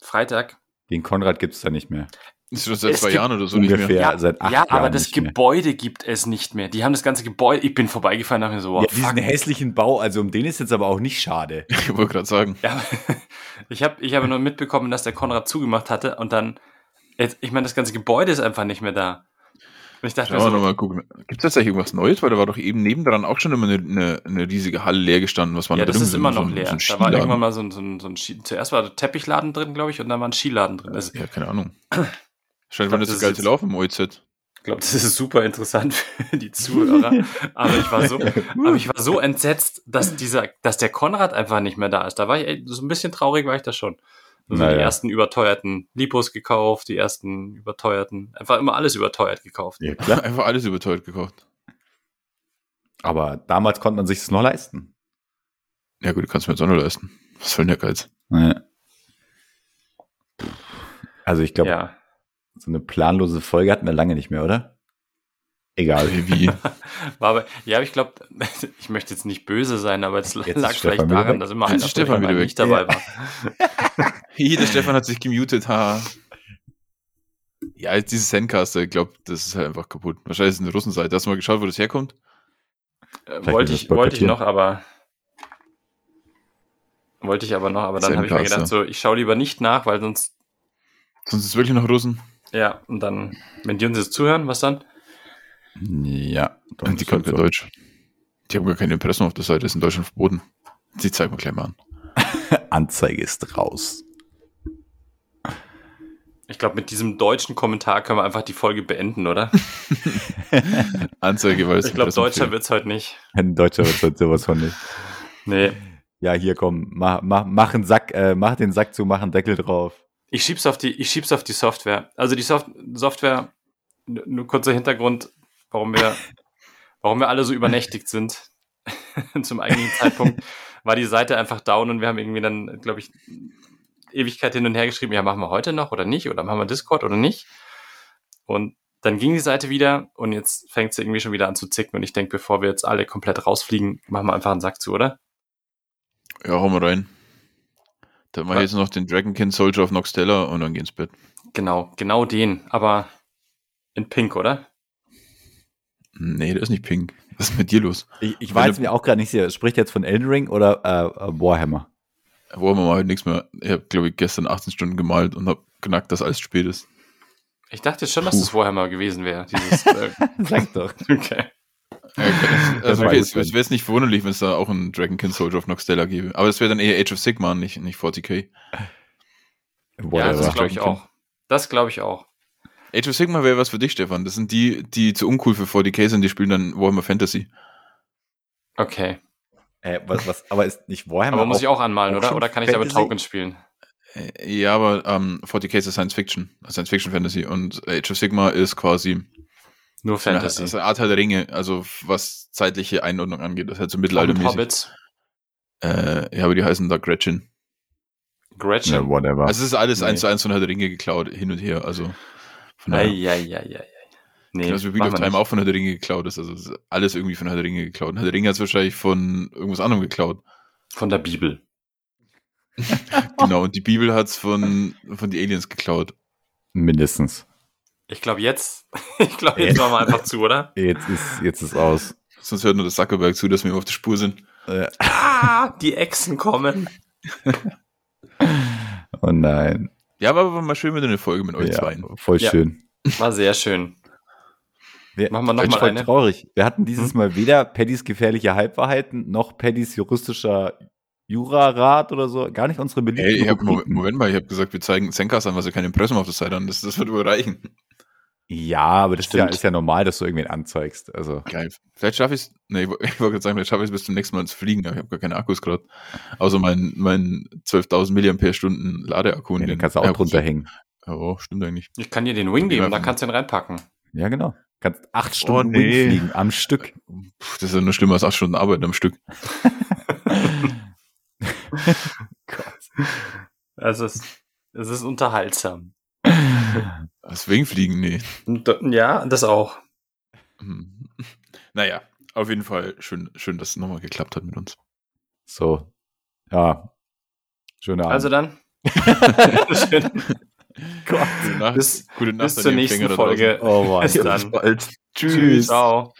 Freitag. Den Konrad gibt es da nicht mehr. Das ist schon seit Es zwei Jahren oder so nicht Ungefähr mehr. Ja, seit acht ja, Jahren aber das nicht mehr. Gebäude gibt es nicht mehr. Die haben das ganze Gebäude. Ich bin vorbeigefahren und dachte mir so, Ja, wow, diesen hässlichen Bau, also um den ist jetzt aber auch nicht schade. Ich wollte gerade sagen. Ja, ich habe ich hab nur mitbekommen, dass der Konrad zugemacht hatte und dann, jetzt, ich meine, das ganze Gebäude ist einfach nicht mehr da. Und ich dachte Schauen wir so, nochmal gucken. Gibt es tatsächlich irgendwas Neues? Weil da war doch eben nebendran auch schon immer eine, eine, eine riesige Halle leer gestanden. Was war ja, da das drin? ist immer So noch ein- leer. So da war irgendwann mal so ein, so ein, so ein Ski, zuerst war der Teppichladen drin, glaube ich, und dann war ein Skiladen drin. Das, Ja, keine Ahnung. Scheint nicht das so ist geil jetzt- zu laufen im OEZ. ich glaube, das ist super interessant für die Zuhörer. aber ich war so, aber ich war so entsetzt, dass dieser, dass der Konrad einfach nicht mehr da ist. Da war ich so ein bisschen traurig, war ich da schon. Also die Naja. ersten überteuerten Lipos gekauft, die ersten überteuerten, einfach immer alles überteuert gekauft. Ja, klar. Einfach alles überteuert gekauft. Aber damals konnte man sich das noch leisten. Ja gut, du kannst mir jetzt auch noch leisten. Was soll denn der Geiz? Ja. Also ich glaube, Ja. so eine planlose Folge hatten wir lange nicht mehr, oder? Egal. Wie? War aber, ja, ich glaube, ich möchte jetzt nicht böse sein, aber es Jetzt lag Stefan vielleicht wieder daran, dass immer einer Stefan wieder nicht dabei Ja. war. Hi, der Stefan hat sich gemutet, ha. Ja, jetzt dieses Sendcaster, ich glaube, das ist halt einfach kaputt. Wahrscheinlich ist es eine Russenseite. Hast du mal geschaut, wo das herkommt? Äh, wollte ich, wollte ich noch, aber Wollte ich aber noch, aber dann habe ich mir gedacht, so, ich schaue lieber nicht nach, weil sonst, Sonst ist es wirklich noch Russen. ja, und dann, wenn die uns jetzt zuhören, was dann? Ja. die können kein so. Deutsch. Die haben gar keine Impressum auf der Seite, ist in Deutschland verboten. Die zeigen wir gleich mal an. Anzeige ist raus. Ich glaube, mit diesem deutschen Kommentar können wir einfach die Folge beenden, oder? Anzeige, weil es Ich glaube, deutscher fehlt. wird's heute nicht. Ein Deutscher wird halt sowas von nicht. Nee. Ja, hier komm, mach, mach, mach, einen Sack, äh, mach den Sack zu, mach einen Deckel drauf. Ich schieb's auf die, ich schieb's auf die Software. Also die Soft Software, nur kurzer Hintergrund, warum wir, warum wir alle so übernächtigt sind zum eigentlichen Zeitpunkt, war die Seite einfach down und wir haben irgendwie dann, glaube ich, Ewigkeit hin und her geschrieben, ja, machen wir heute noch oder nicht? Oder machen wir Discord oder nicht? Und dann ging die Seite wieder und jetzt fängt sie irgendwie schon wieder an zu zicken und ich denke, bevor wir jetzt alle komplett rausfliegen, machen wir einfach einen Sack zu, oder? Ja, hauen wir rein. Dann mache ich jetzt noch den Dragonkin Soldier auf Noxtella und dann geh ins Bett. Genau, genau den, aber in Pink, oder? Nee, der ist nicht pink. Was ist mit dir los? Ich, ich war jetzt mir auch gerade nicht sicher, spricht jetzt von Elden Ring oder äh, Warhammer? Wir mal heute nichts mehr. Ich habe, glaube ich, gestern 18 Stunden gemalt und habe knackt, dass alles spät ist. Ich dachte schon, dass Puh. das Warhammer gewesen wäre. Dieses, äh, Sag doch. okay. Also, war okay, es wäre jetzt nicht verwunderlich, wenn es da auch einen Dragonkin Soldier auf Noxtella gäbe. Aber das wäre dann eher Age of Sigma, nicht, nicht 40k. Ja, Whatever. das glaube ich auch. Das glaube ich auch. Age of Sigma wäre was für dich, Stefan. Das sind die, die zu uncool für 40k sind, die spielen dann Warhammer Fantasy. Okay. äh, was, was, aber ist nicht Warhammer Aber muss ich auch anmalen, auch oder? Oder kann ich damit Fantasy? Tokens spielen? Äh, Ja, aber ähm, 40k ist Science Fiction, Science Fiction Fantasy und Age of Sigma ist quasi Nur eine, Fantasy. also eine Art der Ringe, also was zeitliche Einordnung angeht. Das ist halt so mittelaltermäßig. Hobbits. Äh, ja, aber die heißen da Gretchen. Gretchen. Ja, whatever. Also es ist alles Nee. eins zu eins von Herr der Ringe geklaut, hin und her. Also von daher. Eieieiei. Nee, Also Wheel machen of Time nicht. auch von Herr der Ringe geklaut ist. Also es ist alles irgendwie von Herr der Ringe geklaut. Und Herr der Ringe hat es wahrscheinlich von irgendwas anderem geklaut. Von der Bibel. Genau, und die Bibel hat es von, von die Aliens geklaut. Mindestens. Ich glaube jetzt, ich glaube jetzt machen wir einfach zu, oder? Jetzt ist, jetzt ist aus. Sonst hört nur das Zuckerberg zu, dass wir ihm auf der Spur sind. Äh, Ah, die Echsen kommen. oh nein. Ja, aber war mal schön mit einer Folge mit euch Ja, zwei. voll Ja. schön. War sehr schön. Wir, Machen wir noch ich mal voll eine? traurig. Wir hatten dieses Hm? Mal weder Paddys gefährliche Halbwahrheiten noch Paddys juristischer Jurarat oder so. Gar nicht unsere beliebten Hey, ich hab, Moment, mal, ich habe gesagt, wir zeigen Zenkas an, was er kein Impressum auf der Seite an. Das, das wird wohl reichen. Ja, aber das ist ja, ist ja normal, dass du irgendwen anzeigst. Also, Geil. Vielleicht schaffe ich es. Nee, ich, wo- ich wollte gerade sagen, vielleicht schaffe ich es bis zum nächsten Mal zu fliegen, aber ich habe gar keine Akkus gerade. Außer mein, mein 12.000 Milliampere-Stunden Ladeakku. ja, in den kannst du auch ja, drunter hängen. Oh, stimmt eigentlich. Ich kann dir den Wing geben, da kannst du ihn reinpacken. Ja, genau. Kannst acht Stunden nee. Wing fliegen am Stück. Puh, das ist ja nur schlimmer als acht Stunden Arbeit am Stück. Also es, es ist unterhaltsam. Deswegen fliegen, nee. Ja, das auch. Hm. Naja, auf jeden Fall schön, schön dass es nochmal geklappt hat mit uns. So. Ja. Schöner Abend. Also dann. Schön. Gute Nacht, Bis- gute Nacht Bis an zur nächsten. Folge. oh. Bis dann. bis bald. Tschüss. Ciao.